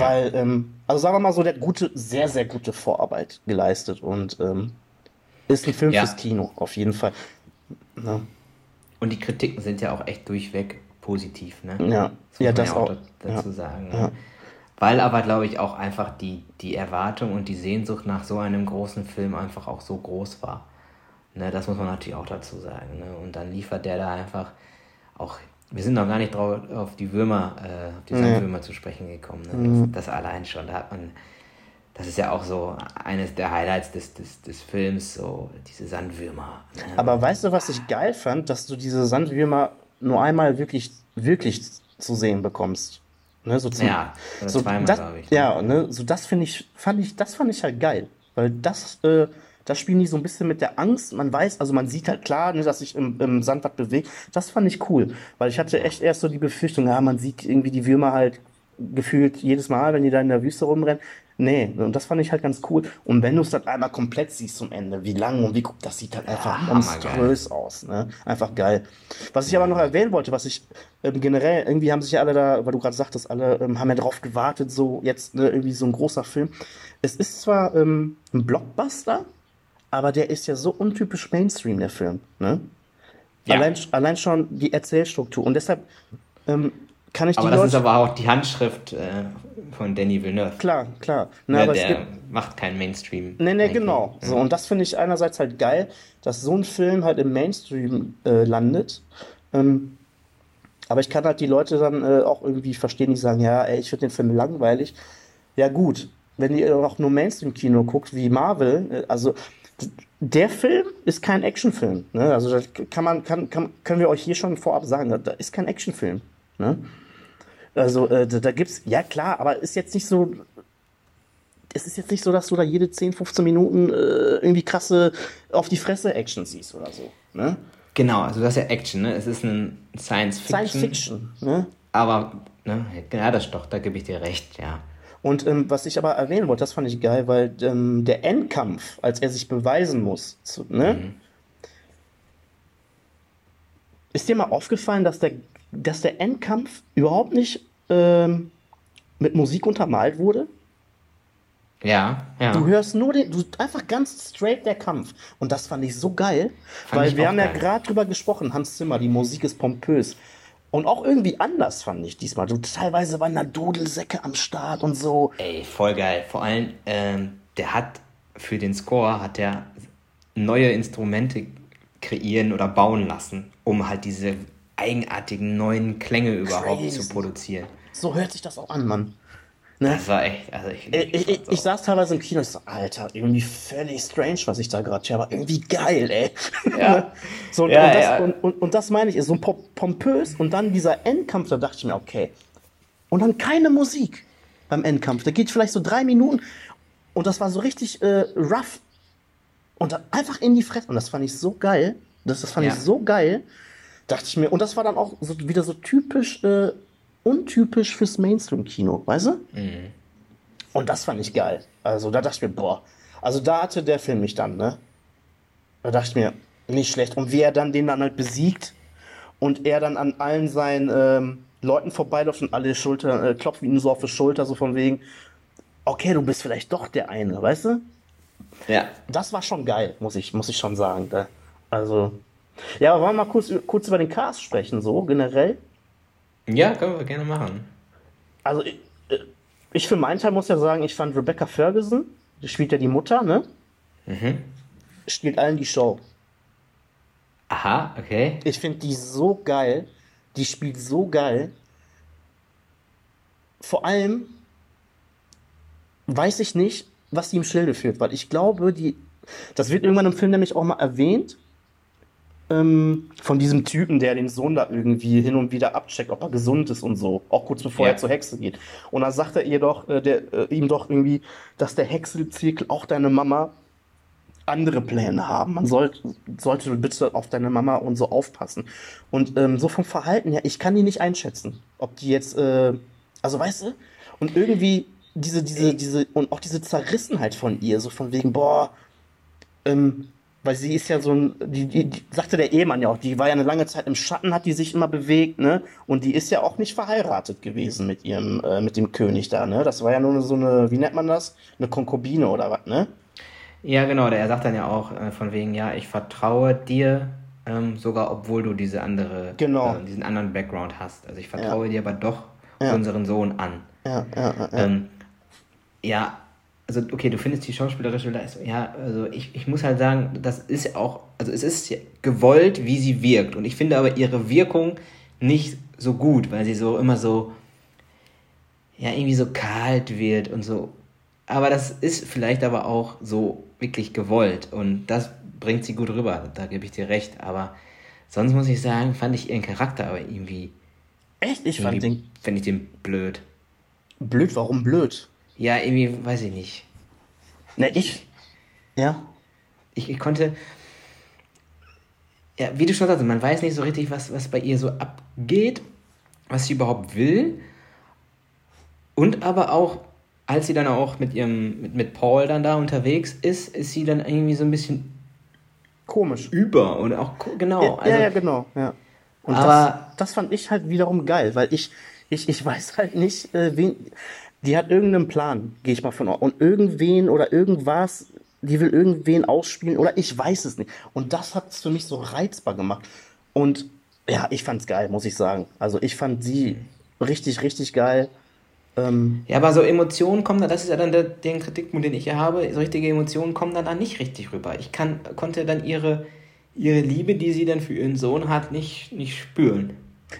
Weil, ähm, also sagen wir mal so, der hat gute, sehr, sehr gute Vorarbeit geleistet und ähm, ist ein Film Ja. fürs Kino, auf jeden Fall. Ja, Und die Kritiken sind ja auch echt durchweg positiv, ne? ja, muss ja man das auch. da- dazu Ja. sagen. Ja. Ne? Weil aber, glaube ich, auch einfach die, die Erwartung und die Sehnsucht nach so einem großen Film einfach auch so groß war. Ne, das muss man natürlich auch dazu sagen. Ne? Und dann liefert der da einfach auch. Wir sind noch gar nicht drauf, auf die Würmer, äh, auf die. Sandwürmer zu sprechen gekommen. Ne? Das, das allein schon. Da hat man, das ist ja auch so eines der Highlights des, des, des Films, so diese Sandwürmer. Ne? Aber weißt du, was ich geil fand, dass du diese Sandwürmer nur einmal wirklich, wirklich zu sehen bekommst. Ne, so zum, Ja, so zweimal, das, glaub ich. Ja, ne, so das finde ich, fand ich, das fand ich halt geil. Weil das, äh, das spielen die so ein bisschen mit der Angst. Man weiß, also man sieht halt klar, ne, dass sich im, im Sand was bewegt. Das fand ich cool. Weil ich hatte echt erst so die Befürchtung, ja, man sieht irgendwie die Würmer halt gefühlt jedes Mal, wenn die da in der Wüste rumrennen. Nee, und das fand ich halt ganz cool. Und wenn du es dann einmal komplett siehst zum Ende, wie lang und wie guck, das sieht halt einfach hammergeil. monströs aus. Ne? Einfach geil. Was ich aber noch erwähnen wollte, was ich ähm, generell, irgendwie haben sich ja alle da, weil du gerade sagtest, alle ähm, haben ja drauf gewartet, so jetzt ne, irgendwie so ein großer Film. Es ist zwar ähm, ein Blockbuster, aber der ist ja so untypisch Mainstream, der Film. Ne? Ja. Allein, allein schon die Erzählstruktur. Und deshalb ähm, kann ich Aber die das Leute. ist aber auch die Handschrift äh, von Danny Villeneuve. klar, klar. Ne, Ne, aber der gibt, macht kein Mainstream. Nee, nee, genau. So, und das finde ich einerseits halt geil, dass so ein Film halt im Mainstream äh, landet. Ähm, aber ich kann halt die Leute dann äh, auch irgendwie verstehen, die sagen, ja, ey, ich finde den Film langweilig. Ja, gut, wenn ihr auch nur Mainstream-Kino guckt, wie Marvel, äh, also der Film ist kein Actionfilm. Ne? Also das kann man, kann, kann, können wir euch hier schon vorab sagen, da- da ist kein Actionfilm. Ne? Also äh, da, da gibt's, ja klar, aber ist jetzt nicht so, es ist jetzt nicht so, dass du da jede 10, 15 Minuten äh, irgendwie krasse auf die Fresse Action siehst oder so. Ne? Genau, also das ist ja Action, ne? Es ist ein Science Fiction. Science Fiction. Ne? Aber, ne, ja, das doch, da gebe ich dir recht, ja. Und ähm, was ich aber erwähnen wollte, das fand ich geil, weil ähm, der Endkampf, als er sich beweisen muss, zu, ne? Ist dir mal aufgefallen, dass der, dass der Endkampf überhaupt nicht ähm, mit Musik untermalt wurde? Ja, ja. Du hörst nur den, du einfach ganz straight der Kampf. Und das fand ich so geil, Fand weil wir haben ja geil. gerade drüber gesprochen, Hans Zimmer, die Musik ist pompös. Und auch irgendwie anders fand ich diesmal. Du, teilweise waren da Dodelsäcke am Start und so. Ey, voll geil. Vor allem, ähm, der hat für den Score hat er neue Instrumente kreieren oder bauen lassen, um halt diese eigenartigen neuen Klänge überhaupt Crazy. zu produzieren. So hört sich das auch an, Mann. Ne? Das war echt, also ich, Ich, ich, ich, ich saß teilweise im Kino und so, Alter, irgendwie völlig strange, was ich da gerade höre, aber irgendwie geil, ey. Ja. (laughs) so, und, Ja, und, das, ja. Und, und, und das meine ich, ist so pompös und dann dieser Endkampf, da dachte ich mir, okay. Und dann keine Musik beim Endkampf. Der geht vielleicht so drei Minuten und das war so richtig äh, rough und dann einfach in die Fresse. Und das fand ich so geil. Das, das fand Ja. ich so geil. dachte ich mir, und das war dann auch so, wieder so typisch, äh, untypisch fürs Mainstream-Kino, weißt du? Und das fand ich geil. Also da dachte ich mir, boah, also da hatte der Film mich dann, ne? Da dachte ich mir, nicht schlecht. Und wie er dann den dann halt besiegt und er dann an allen seinen ähm, Leuten vorbeiläuft und alle Schulter, äh, klopfen ihm so auf die Schulter, so von wegen, okay, du bist vielleicht doch der eine, weißt du? Ja. Das war schon geil, muss ich, muss ich schon sagen. Da. Also, ja, aber wollen wir mal kurz, kurz über den Cast sprechen, so generell. Ja, können wir gerne machen. Also, ich, äh, ich für meinen Teil muss ja sagen, ich fand Rebecca Ferguson, die spielt ja die Mutter, ne? Spielt allen die Show. Aha, okay. Ich finde die so geil. Die spielt so geil. Vor allem weiß ich nicht, was die im Schilde führt, weil ich glaube, die. Das wird irgendwann im Film nämlich auch mal erwähnt. Ähm, von diesem Typen, der den Sohn da irgendwie hin und wieder abcheckt, ob er gesund ist und so. Auch kurz bevor Ja. er zur Hexe geht. Und dann sagt er ihr doch, äh, der, äh, ihm doch irgendwie, dass der Hexenzirkel auch deine Mama andere Pläne haben. Man soll, sollte bitte auf deine Mama und so aufpassen. Und ähm, so vom Verhalten her, ich kann die nicht einschätzen. Ob die jetzt, äh, also weißt du, und irgendwie diese, diese, diese, und auch diese Zerrissenheit von ihr, so von wegen, boah, ähm, weil sie ist ja so ein, die, die, die sagte der Ehemann ja auch, die war ja eine lange Zeit im Schatten, hat die sich immer bewegt, ne? Und die ist ja auch nicht verheiratet gewesen mit ihrem, äh, mit dem König da, ne? Das war ja nur so eine, wie nennt man das? Eine Konkubine oder was, ne? Ja, genau, der er sagt dann ja auch äh, von wegen, ja, ich vertraue dir, ähm, sogar obwohl du diese andere, Genau. äh, diesen anderen Background hast. Also ich vertraue dir aber doch unseren Sohn an. Ja, ja, ja. Ähm, ja, also okay, du findest die schauspielerische Leistung, ja, also ich, ich muss halt sagen, das ist ja auch, also es ist gewollt, wie sie wirkt. Und ich finde aber ihre Wirkung nicht so gut, weil sie so immer so, ja, irgendwie so kalt wird und so. Aber das ist vielleicht aber auch so wirklich gewollt und das bringt sie gut rüber, da gebe ich dir recht. Aber sonst muss ich sagen, fand ich ihren Charakter aber irgendwie, Echt? Ich fand den finde ich den blöd. blöd. Warum blöd? Ja, irgendwie, weiß ich nicht. Ne, ich. Ja. ich, ich konnte. Ja, wie du schon sagst, man weiß nicht so richtig, was, was bei ihr so abgeht, was sie überhaupt will. Und aber auch, als sie dann auch mit ihrem, mit, mit Paul dann da unterwegs ist, ist sie dann irgendwie so ein bisschen Komisch. über und auch genau. Ja, also, ja, ja, genau. Ja. Und Aber- das, das fand ich halt wiederum geil, weil ich, ich, ich weiß halt nicht, äh, wen. Die hat irgendeinen Plan, gehe ich mal von aus. Und irgendwen oder irgendwas, die will irgendwen ausspielen oder ich weiß es nicht. Und das hat es für mich so reizbar gemacht. Und ja, ich fand's geil, muss ich sagen. Also ich fand sie richtig, richtig geil. Ähm, Ja, aber so Emotionen kommen da, das ist ja dann der, den Kritikpunkt, den ich hier habe, so richtige Emotionen kommen dann da nicht richtig rüber. Ich kann, konnte dann ihre, ihre Liebe, die sie dann für ihren Sohn hat, nicht, nicht spüren.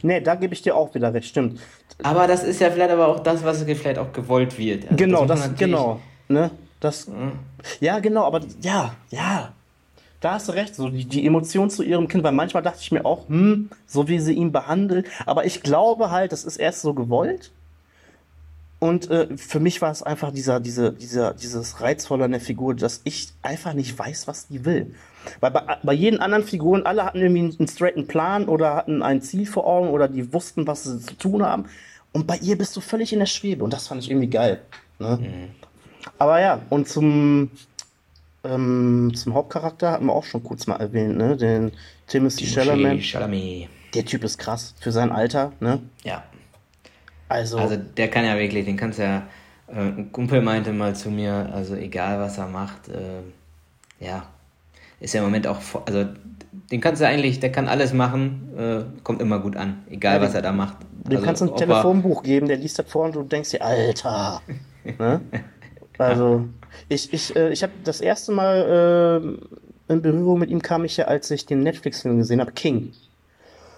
Nee, da gebe ich dir auch wieder recht, stimmt. Aber das ist ja vielleicht aber auch das, was vielleicht auch gewollt wird. Also genau, das, natürlich- genau. Ne? Das, Ja, genau, aber ja, ja. Da hast du recht, so die, die Emotion zu ihrem Kind, weil manchmal dachte ich mir auch, hm, so wie sie ihn behandelt. Aber ich glaube halt, das ist erst so gewollt. Und äh, für mich war es einfach dieser, diese, dieser, dieses Reizvolle an der Figur, dass ich einfach nicht weiß, was die will. Weil bei, bei jeden anderen Figuren, alle hatten irgendwie einen, einen straighten Plan oder hatten ein Ziel vor Augen oder die wussten, was sie zu tun haben. Und bei ihr bist du völlig in der Schwebe und das fand ich irgendwie geil. Ne? Aber ja, und zum, ähm, zum Hauptcharakter hatten wir auch schon kurz mal erwähnt, ne? Den Timothy Chalamet. Chalamet. Der Typ ist krass für sein Alter, ne? Ja. Also, Also der kann ja wirklich, den kannst ja, äh, ein Kumpel meinte mal zu mir, also egal was er macht, äh, ja, ist ja im Moment auch, also den kannst du eigentlich, der kann alles machen, äh, kommt immer gut an, egal Ja, was er da macht. dem also, kannst du ein Telefonbuch geben, der liest das vor und du denkst dir, Alter. (laughs) ne? Also, ich, ich, äh, ich habe das erste Mal äh, in Berührung mit ihm kam ich ja, als ich den Netflix-Film gesehen habe, King.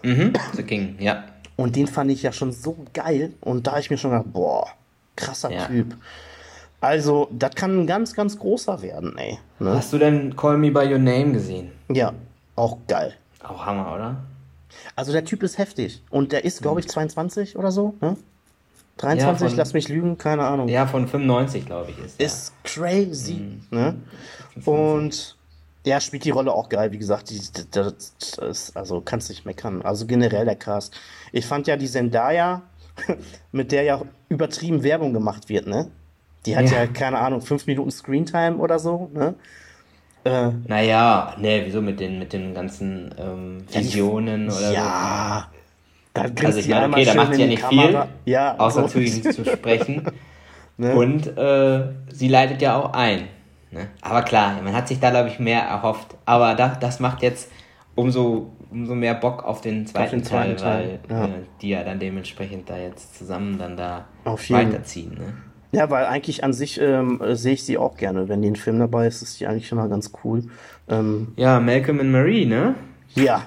Mhm, The King, ja. Und den fand ich ja schon so geil. Und da ich mir schon gedacht, boah, krasser Ja. Typ. Also, das kann ein ganz, ganz großer werden, ey. Ne? Hast du denn Call Me By Your Name gesehen? Ja, auch geil. Auch Hammer, oder? Also der Typ ist heftig. Und der ist, glaube ich, 22 oder so, ne? 23, Ja, von- lass mich lügen, keine Ahnung. Ja, von 95, glaube ich, ist. Ist crazy, Mhm. ne? Und Ja, spielt die Rolle auch geil, wie gesagt, die, das, das, also kannst nicht meckern. Also generell der Cast. Ich fand ja die Zendaya, (laughs) mit der ja übertrieben Werbung gemacht wird, ne? Die hat ja, Ja. keine Ahnung, fünf Minuten Screentime oder so, ne? Äh, Naja, ne, wieso mit den, mit den ganzen ähm, ja, Visionen oder ja, da grinst so? Also ich meine, okay, da macht sie ja nicht Kamera. viel, Ja, außer so. zu ihnen zu sprechen. (laughs) Ne? Und äh, sie leitet ja auch ein. Ne? Aber klar, man hat sich da, glaube ich, mehr erhofft. Aber da, das macht jetzt umso, umso mehr Bock auf den zweiten, den zweiten Teil, Teil, weil ja. äh, die ja dann dementsprechend da jetzt zusammen dann da Auf weiterziehen. Ne? Ja, weil eigentlich an sich ähm, äh, sehe ich sie auch gerne. Wenn die ein Film dabei ist, ist die eigentlich immer ganz cool. Ähm, Ja, Malcolm and Marie, ne? ja,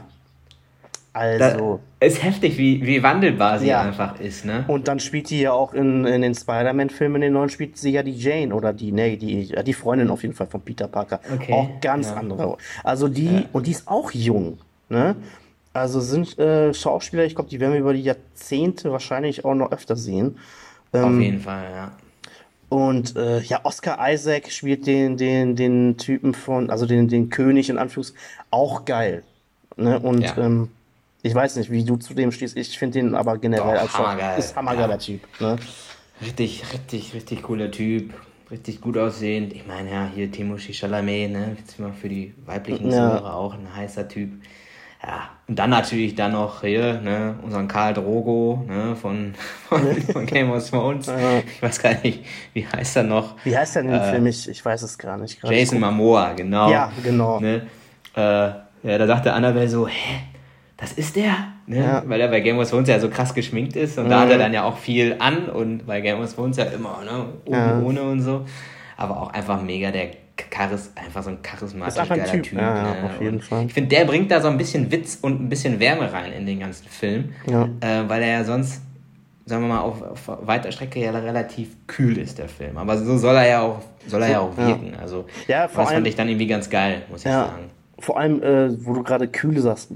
Da also. ist heftig, wie, wie wandelbar sie Ja. einfach ist, ne? Und dann spielt die ja auch in, in den Spider-Man-Filmen, den neuen, spielt sie ja die Jane oder die, nee, die, ja, die Freundin auf jeden Fall von Peter Parker. Okay, Auch ganz ja. andere. Also die, und die ist auch jung, ne? Also sind äh, Schauspieler, ich glaube, die werden wir über die Jahrzehnte wahrscheinlich auch noch öfter sehen. Auf Ähm, jeden Fall, ja. Und äh, ja, Oscar Isaac spielt den, den, den Typen von, also den, den König in Anführungs, auch geil. Ne? Und Ja. ähm, ich weiß nicht, wie du zu dem stehst. Ich finde den aber generell Doch, als hammergeil. ist hammergeiler Ja. Typ. Ne? Richtig, richtig, richtig cooler Typ. Richtig gut aussehend. Ich meine, ja, hier Timothée Chalamet, ne? Jetzt mal für die weiblichen Ja. Zuhörer auch ein heißer Typ. Ja, und dann natürlich dann noch hier, ne, unseren Karl Drogo, ne, von, (laughs) von, von (laughs) Game of Thrones. Ich weiß gar nicht, wie heißt er noch? Wie heißt der denn Äh, Film? Ich, ich weiß es gar nicht. Jason Momoa, genau. Ja, genau. Ne? Äh, ja, da sagte Annabelle so, hä, das ist der? Ne? Ja. Weil er bei Game of Thrones ja so krass geschminkt ist und da hat er dann ja auch viel an und bei Game of Thrones ja immer, ne, ohne, Ja. ohne und so. Aber auch einfach mega der Charis, einfach so ein charismatisch ein geiler Typ. Typ. Ja, ja, ne? auf jeden und Fall. Ich finde, der bringt da so ein bisschen Witz und ein bisschen Wärme rein in den ganzen Film, Ja. äh, weil er ja sonst sagen wir mal, auf, auf weiter Strecke ja relativ kühl ist, der Film. Aber so soll er ja auch, soll er ja auch ja. wirken. Also, Ja, vor das allem- fand ich dann irgendwie ganz geil, muss ich Ja, sagen. vor allem, äh, wo du gerade kühl sagst,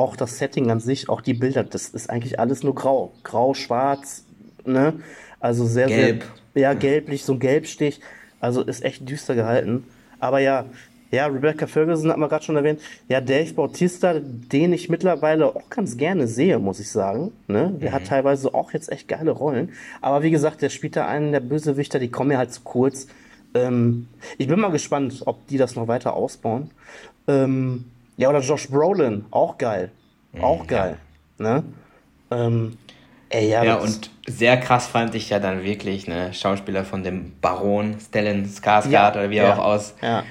auch das Setting an sich, auch die Bilder, das ist eigentlich alles nur grau. Grau, schwarz, ne? Also sehr, Gelb. sehr, ja, gelblich, so ein Gelbstich. Also ist echt düster gehalten. Aber ja, ja, Rebecca Ferguson hat man gerade schon erwähnt. Ja, Dave Bautista, den ich mittlerweile auch ganz gerne sehe, muss ich sagen. Ne? Der hat teilweise auch jetzt echt geile Rollen. Aber wie gesagt, der spielt da einen der Bösewichter, die kommen mir halt zu kurz. Ähm, ich bin mal gespannt, ob die das noch weiter ausbauen. Ähm, ja, oder Josh Brolin, auch geil. Auch geil. Ne? Ähm, ey, ja, Ja, und sehr krass fand ich ja dann wirklich, ne, Schauspieler von dem Baron, Stellan Skarsgård Ja, oder wie er ja, auch aus. ja,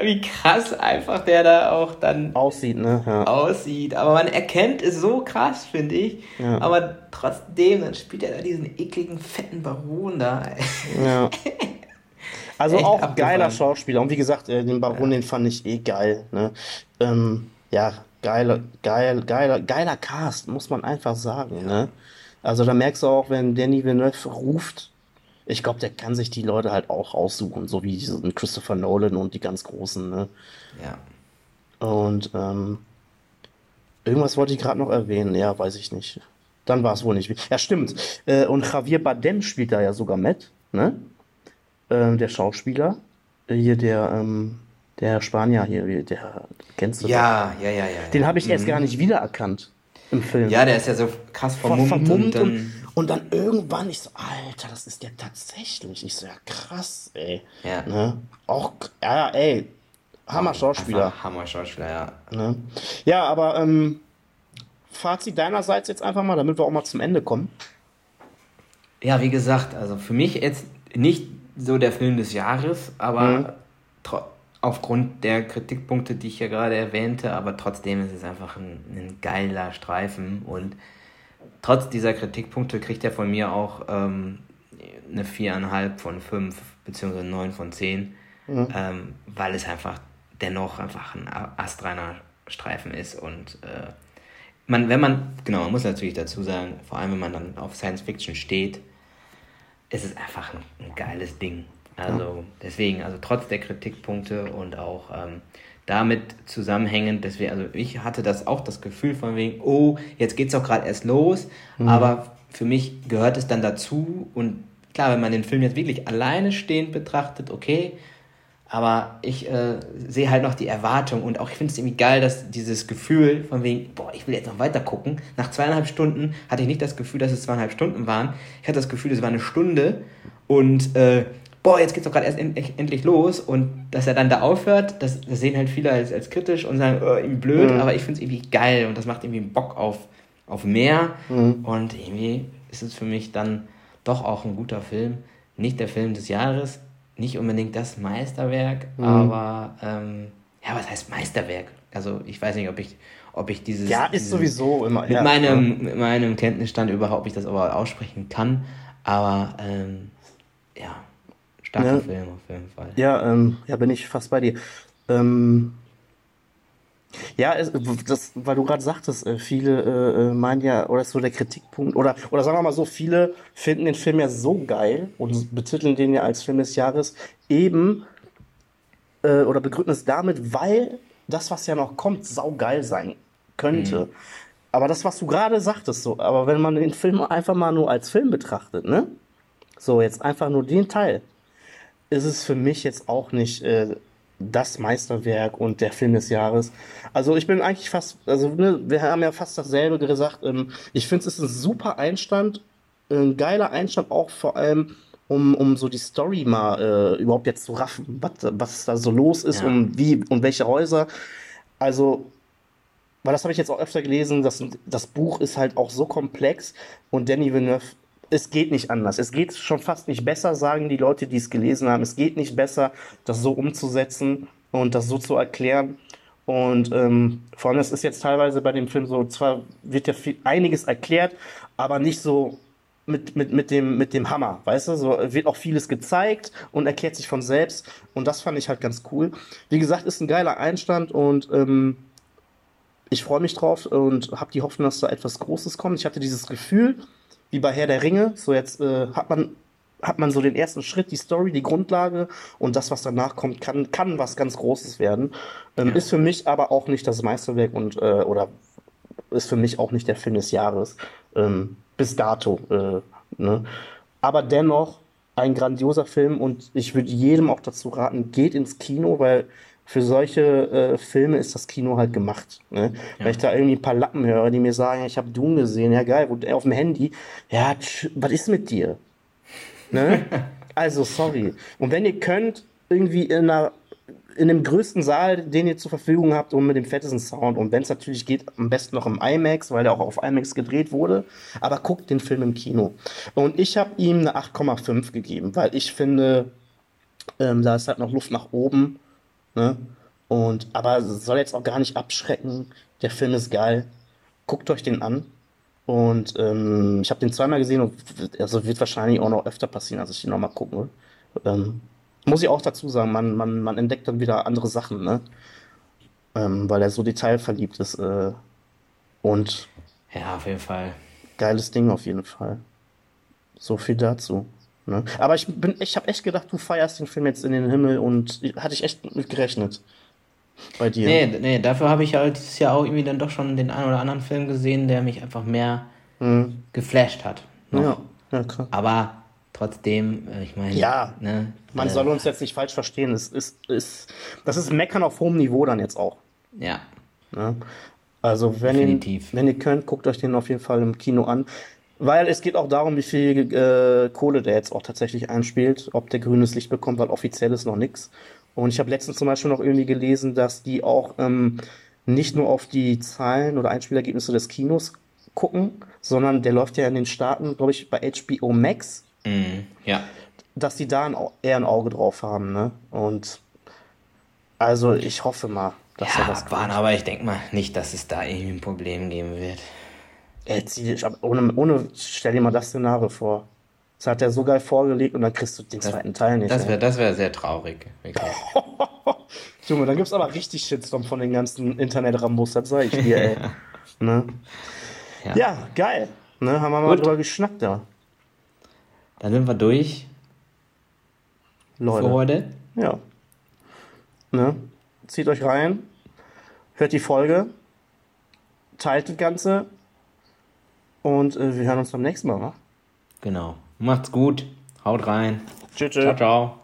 Wie krass einfach der da auch dann aussieht, ne? Ja. aussieht. Aber man erkennt es so krass, finde ich. Ja. Aber trotzdem, dann spielt er da diesen ekligen, fetten Baron da. Ja. (laughs) Also Echt auch abgefahren. geiler Schauspieler. Und wie gesagt, äh, den Baron, den fand ich eh geil. Ne? Ähm, ja, geiler, geil, geiler, geiler Cast, muss man einfach sagen. Ne? Also da merkst du auch, wenn Danny Villeneuve ruft, ich glaube, der kann sich die Leute halt auch aussuchen, so wie diesen Christopher Nolan und die ganz Großen. Ne? Ja. Und ähm, irgendwas wollte ich gerade noch erwähnen. Ja, weiß ich nicht. Dann war es wohl nicht. Ja, stimmt. Äh, und Javier Bardem spielt da ja sogar mit, ne? Ähm, der Schauspieler. Äh, Hier der, ähm, der Spanier hier, der kennst du Ja, ja, ja, ja. Den habe ich erst gar nicht wiedererkannt im Film. Ja, der ist ja so krass Ver- vermummt, vermummt und dann, und, und dann irgendwann, ich so, Alter, das ist der tatsächlich. Ich so, ja, krass, ey. Ja. Ne? Auch, ja, ey, Hammer Schauspieler. Hammer Schauspieler, ja. Ne? Ja, aber ähm, Fazit deinerseits jetzt einfach mal, damit wir auch mal zum Ende kommen. Ja, wie gesagt, also für mich jetzt nicht so der Film des Jahres, aber Mhm. aufgrund der Kritikpunkte, die ich ja gerade erwähnte, aber trotzdem ist es einfach ein, ein geiler Streifen und trotz dieser Kritikpunkte kriegt er von mir auch ähm, eine viereinhalb von fünf beziehungsweise neun von zehn, ähm, weil es einfach dennoch einfach ein astreiner Streifen ist und äh, man, wenn man, genau, man muss natürlich dazu sagen, vor allem wenn man dann auf Science Fiction steht, ist es einfach ein, ein geiles Ding. Also deswegen, also trotz der Kritikpunkte und auch ähm, damit zusammenhängend, deswegen, also ich hatte das auch das Gefühl von wegen, oh, jetzt geht's doch gerade erst los, aber für mich gehört es dann dazu. Und klar, wenn man den Film jetzt wirklich alleine stehend betrachtet, okay, Aber ich äh, sehe halt noch die Erwartung und auch ich finde es irgendwie geil, dass dieses Gefühl von wegen, boah, ich will jetzt noch weiter gucken. Nach zweieinhalb Stunden hatte ich nicht das Gefühl, dass es zweieinhalb Stunden waren. Ich hatte das Gefühl, es war eine Stunde und äh, boah, jetzt geht's doch gerade erst endlich, endlich los und dass er dann da aufhört, das, das sehen halt viele als, als kritisch und sagen, oh, irgendwie blöd, mhm. aber ich finde es irgendwie geil und das macht irgendwie Bock auf, auf mehr mhm. und irgendwie ist es für mich dann doch auch ein guter Film. Nicht der Film des Jahres, nicht unbedingt das Meisterwerk, mhm. aber ähm, ja, was heißt Meisterwerk? Also ich weiß nicht, ob ich, ob ich dieses. Ja, ist dieses, sowieso immer. Mit, ja, meinem, ja. mit meinem Kenntnisstand überhaupt, ob ich das aber aussprechen kann. Aber ähm, ja, starker ja. Film auf jeden Fall. Ja, ähm, ja, bin ich fast bei dir. Ähm, ja, es, das, weil du gerade sagtest, äh, viele äh, äh, meinen ja, oder ist so der Kritikpunkt, oder, oder sagen wir mal so, viele finden den Film ja so geil und betiteln den ja als Film des Jahres eben äh, oder begründen es damit, weil das, was ja noch kommt, saugeil sein könnte. Mhm. Aber das, was du gerade sagtest, so, aber wenn man den Film einfach mal nur als Film betrachtet, ne? So, jetzt einfach nur den Teil, ist es für mich jetzt auch nicht äh, das Meisterwerk und der Film des Jahres. Also ich bin eigentlich fast, also ne, wir haben ja fast dasselbe gesagt. Ähm, ich finde es ist ein super Einstand, ein geiler Einstand auch vor allem, um, um so die Story mal äh, überhaupt jetzt zu raffen, was, was da so los ist ja. und wie und welche Häuser. Also, weil das habe ich jetzt auch öfter gelesen, dass das Buch ist halt auch so komplex und Danny Villeneuve es geht nicht anders. Es geht schon fast nicht besser, sagen die Leute, die es gelesen haben. Es geht nicht besser, das so umzusetzen und das so zu erklären. Und ähm, vor allem, es ist jetzt teilweise bei dem Film so, zwar wird ja viel, einiges erklärt, aber nicht so mit, mit, mit, dem, mit dem Hammer, weißt du? So wird auch vieles gezeigt und erklärt sich von selbst. Und das fand ich halt ganz cool. Wie gesagt, ist ein geiler Einstand und ähm, ich freue mich drauf und habe die Hoffnung, dass da etwas Großes kommt. Ich hatte dieses Gefühl, wie bei Herr der Ringe. So jetzt äh, hat man hat man so den ersten Schritt, die Story, die Grundlage und das, was danach kommt, kann, kann was ganz Großes werden. Ähm, ja. Ist für mich aber auch nicht das Meisterwerk und äh, oder ist für mich auch nicht der Film des Jahres ähm, bis dato. Äh, ne? Aber dennoch ein grandioser Film und ich würde jedem auch dazu raten, geht ins Kino, weil für solche äh, Filme ist das Kino halt gemacht. Ne? Ja. Weil ich da irgendwie ein paar Lappen höre, die mir sagen, ich habe Doom gesehen, ja geil, wo, auf dem Handy. Ja, was ist mit dir? Ne? (laughs) also, sorry. Und wenn ihr könnt, irgendwie in einer in dem größten Saal, den ihr zur Verfügung habt und mit dem fettesten Sound. Und wenn es natürlich geht, am besten noch im IMAX, weil der auch auf IMAX gedreht wurde. Aber guckt den Film im Kino. Und ich habe ihm eine 8,5 gegeben, weil ich finde, ähm, da ist halt noch Luft nach oben. Ne? Und, aber soll jetzt auch gar nicht abschrecken. Der Film ist geil. Guckt euch den an. Und ähm, ich habe den zweimal gesehen und also wird wahrscheinlich auch noch öfter passieren, als ich den nochmal gucken Ähm, muss ich auch dazu sagen, man, man, man entdeckt dann wieder andere Sachen, ne? Ähm, weil er so detailverliebt ist. Äh, und. Ja, auf jeden Fall. Geiles Ding auf jeden Fall. So viel dazu. Ne? Aber ich bin, ich habe echt gedacht, du feierst den Film jetzt in den Himmel und hatte ich echt mit gerechnet. Bei dir. Nee, nee, dafür habe ich halt dieses Jahr auch irgendwie dann doch schon den einen oder anderen Film gesehen, der mich einfach mehr mhm. geflasht hat. Noch. Ja, ja, klar. Aber trotzdem, äh, ich meine. Ja, ne, man äh, soll uns jetzt nicht falsch verstehen. Es ist, ist, das ist Meckern auf hohem Niveau dann jetzt auch. Ja. Ne? Also, wenn ihr, wenn ihr könnt, guckt euch den auf jeden Fall im Kino an. Weil es geht auch darum, wie viel äh, Kohle der jetzt auch tatsächlich einspielt, ob der grünes Licht bekommt, weil offiziell ist noch nichts. Und ich habe letztens zum Beispiel noch irgendwie gelesen, dass die auch ähm, nicht nur auf die Zahlen oder Einspielergebnisse des Kinos gucken, sondern der läuft ja in den Staaten, glaube ich, bei HBO Max. Mm, ja. Dass die da ein, eher ein Auge drauf haben, ne? Und also ich hoffe mal, dass ja, er das abwarten, aber ich denke mal nicht, dass es da irgendwie ein Problem geben wird. Jetzt, ohne, ohne, stell dir mal das Szenario vor. Das hat er so geil vorgelegt und dann kriegst du den das, zweiten Teil nicht. Das wäre das wär sehr traurig. (laughs) Junge, dann gibt es aber richtig Shitstorm von den ganzen Internet-Rambos, das sag ich dir, ey. (laughs) ne? ja. ja. geil. Ne, haben wir mal drüber geschnackt, ja. Dann sind wir durch. Leute. Für heute. Ja. Ne? Zieht euch rein, hört die Folge, teilt das Ganze und äh, wir hören uns beim nächsten Mal, wa? Genau. Macht's gut. Haut rein. Tschüss. Ciao, ciao.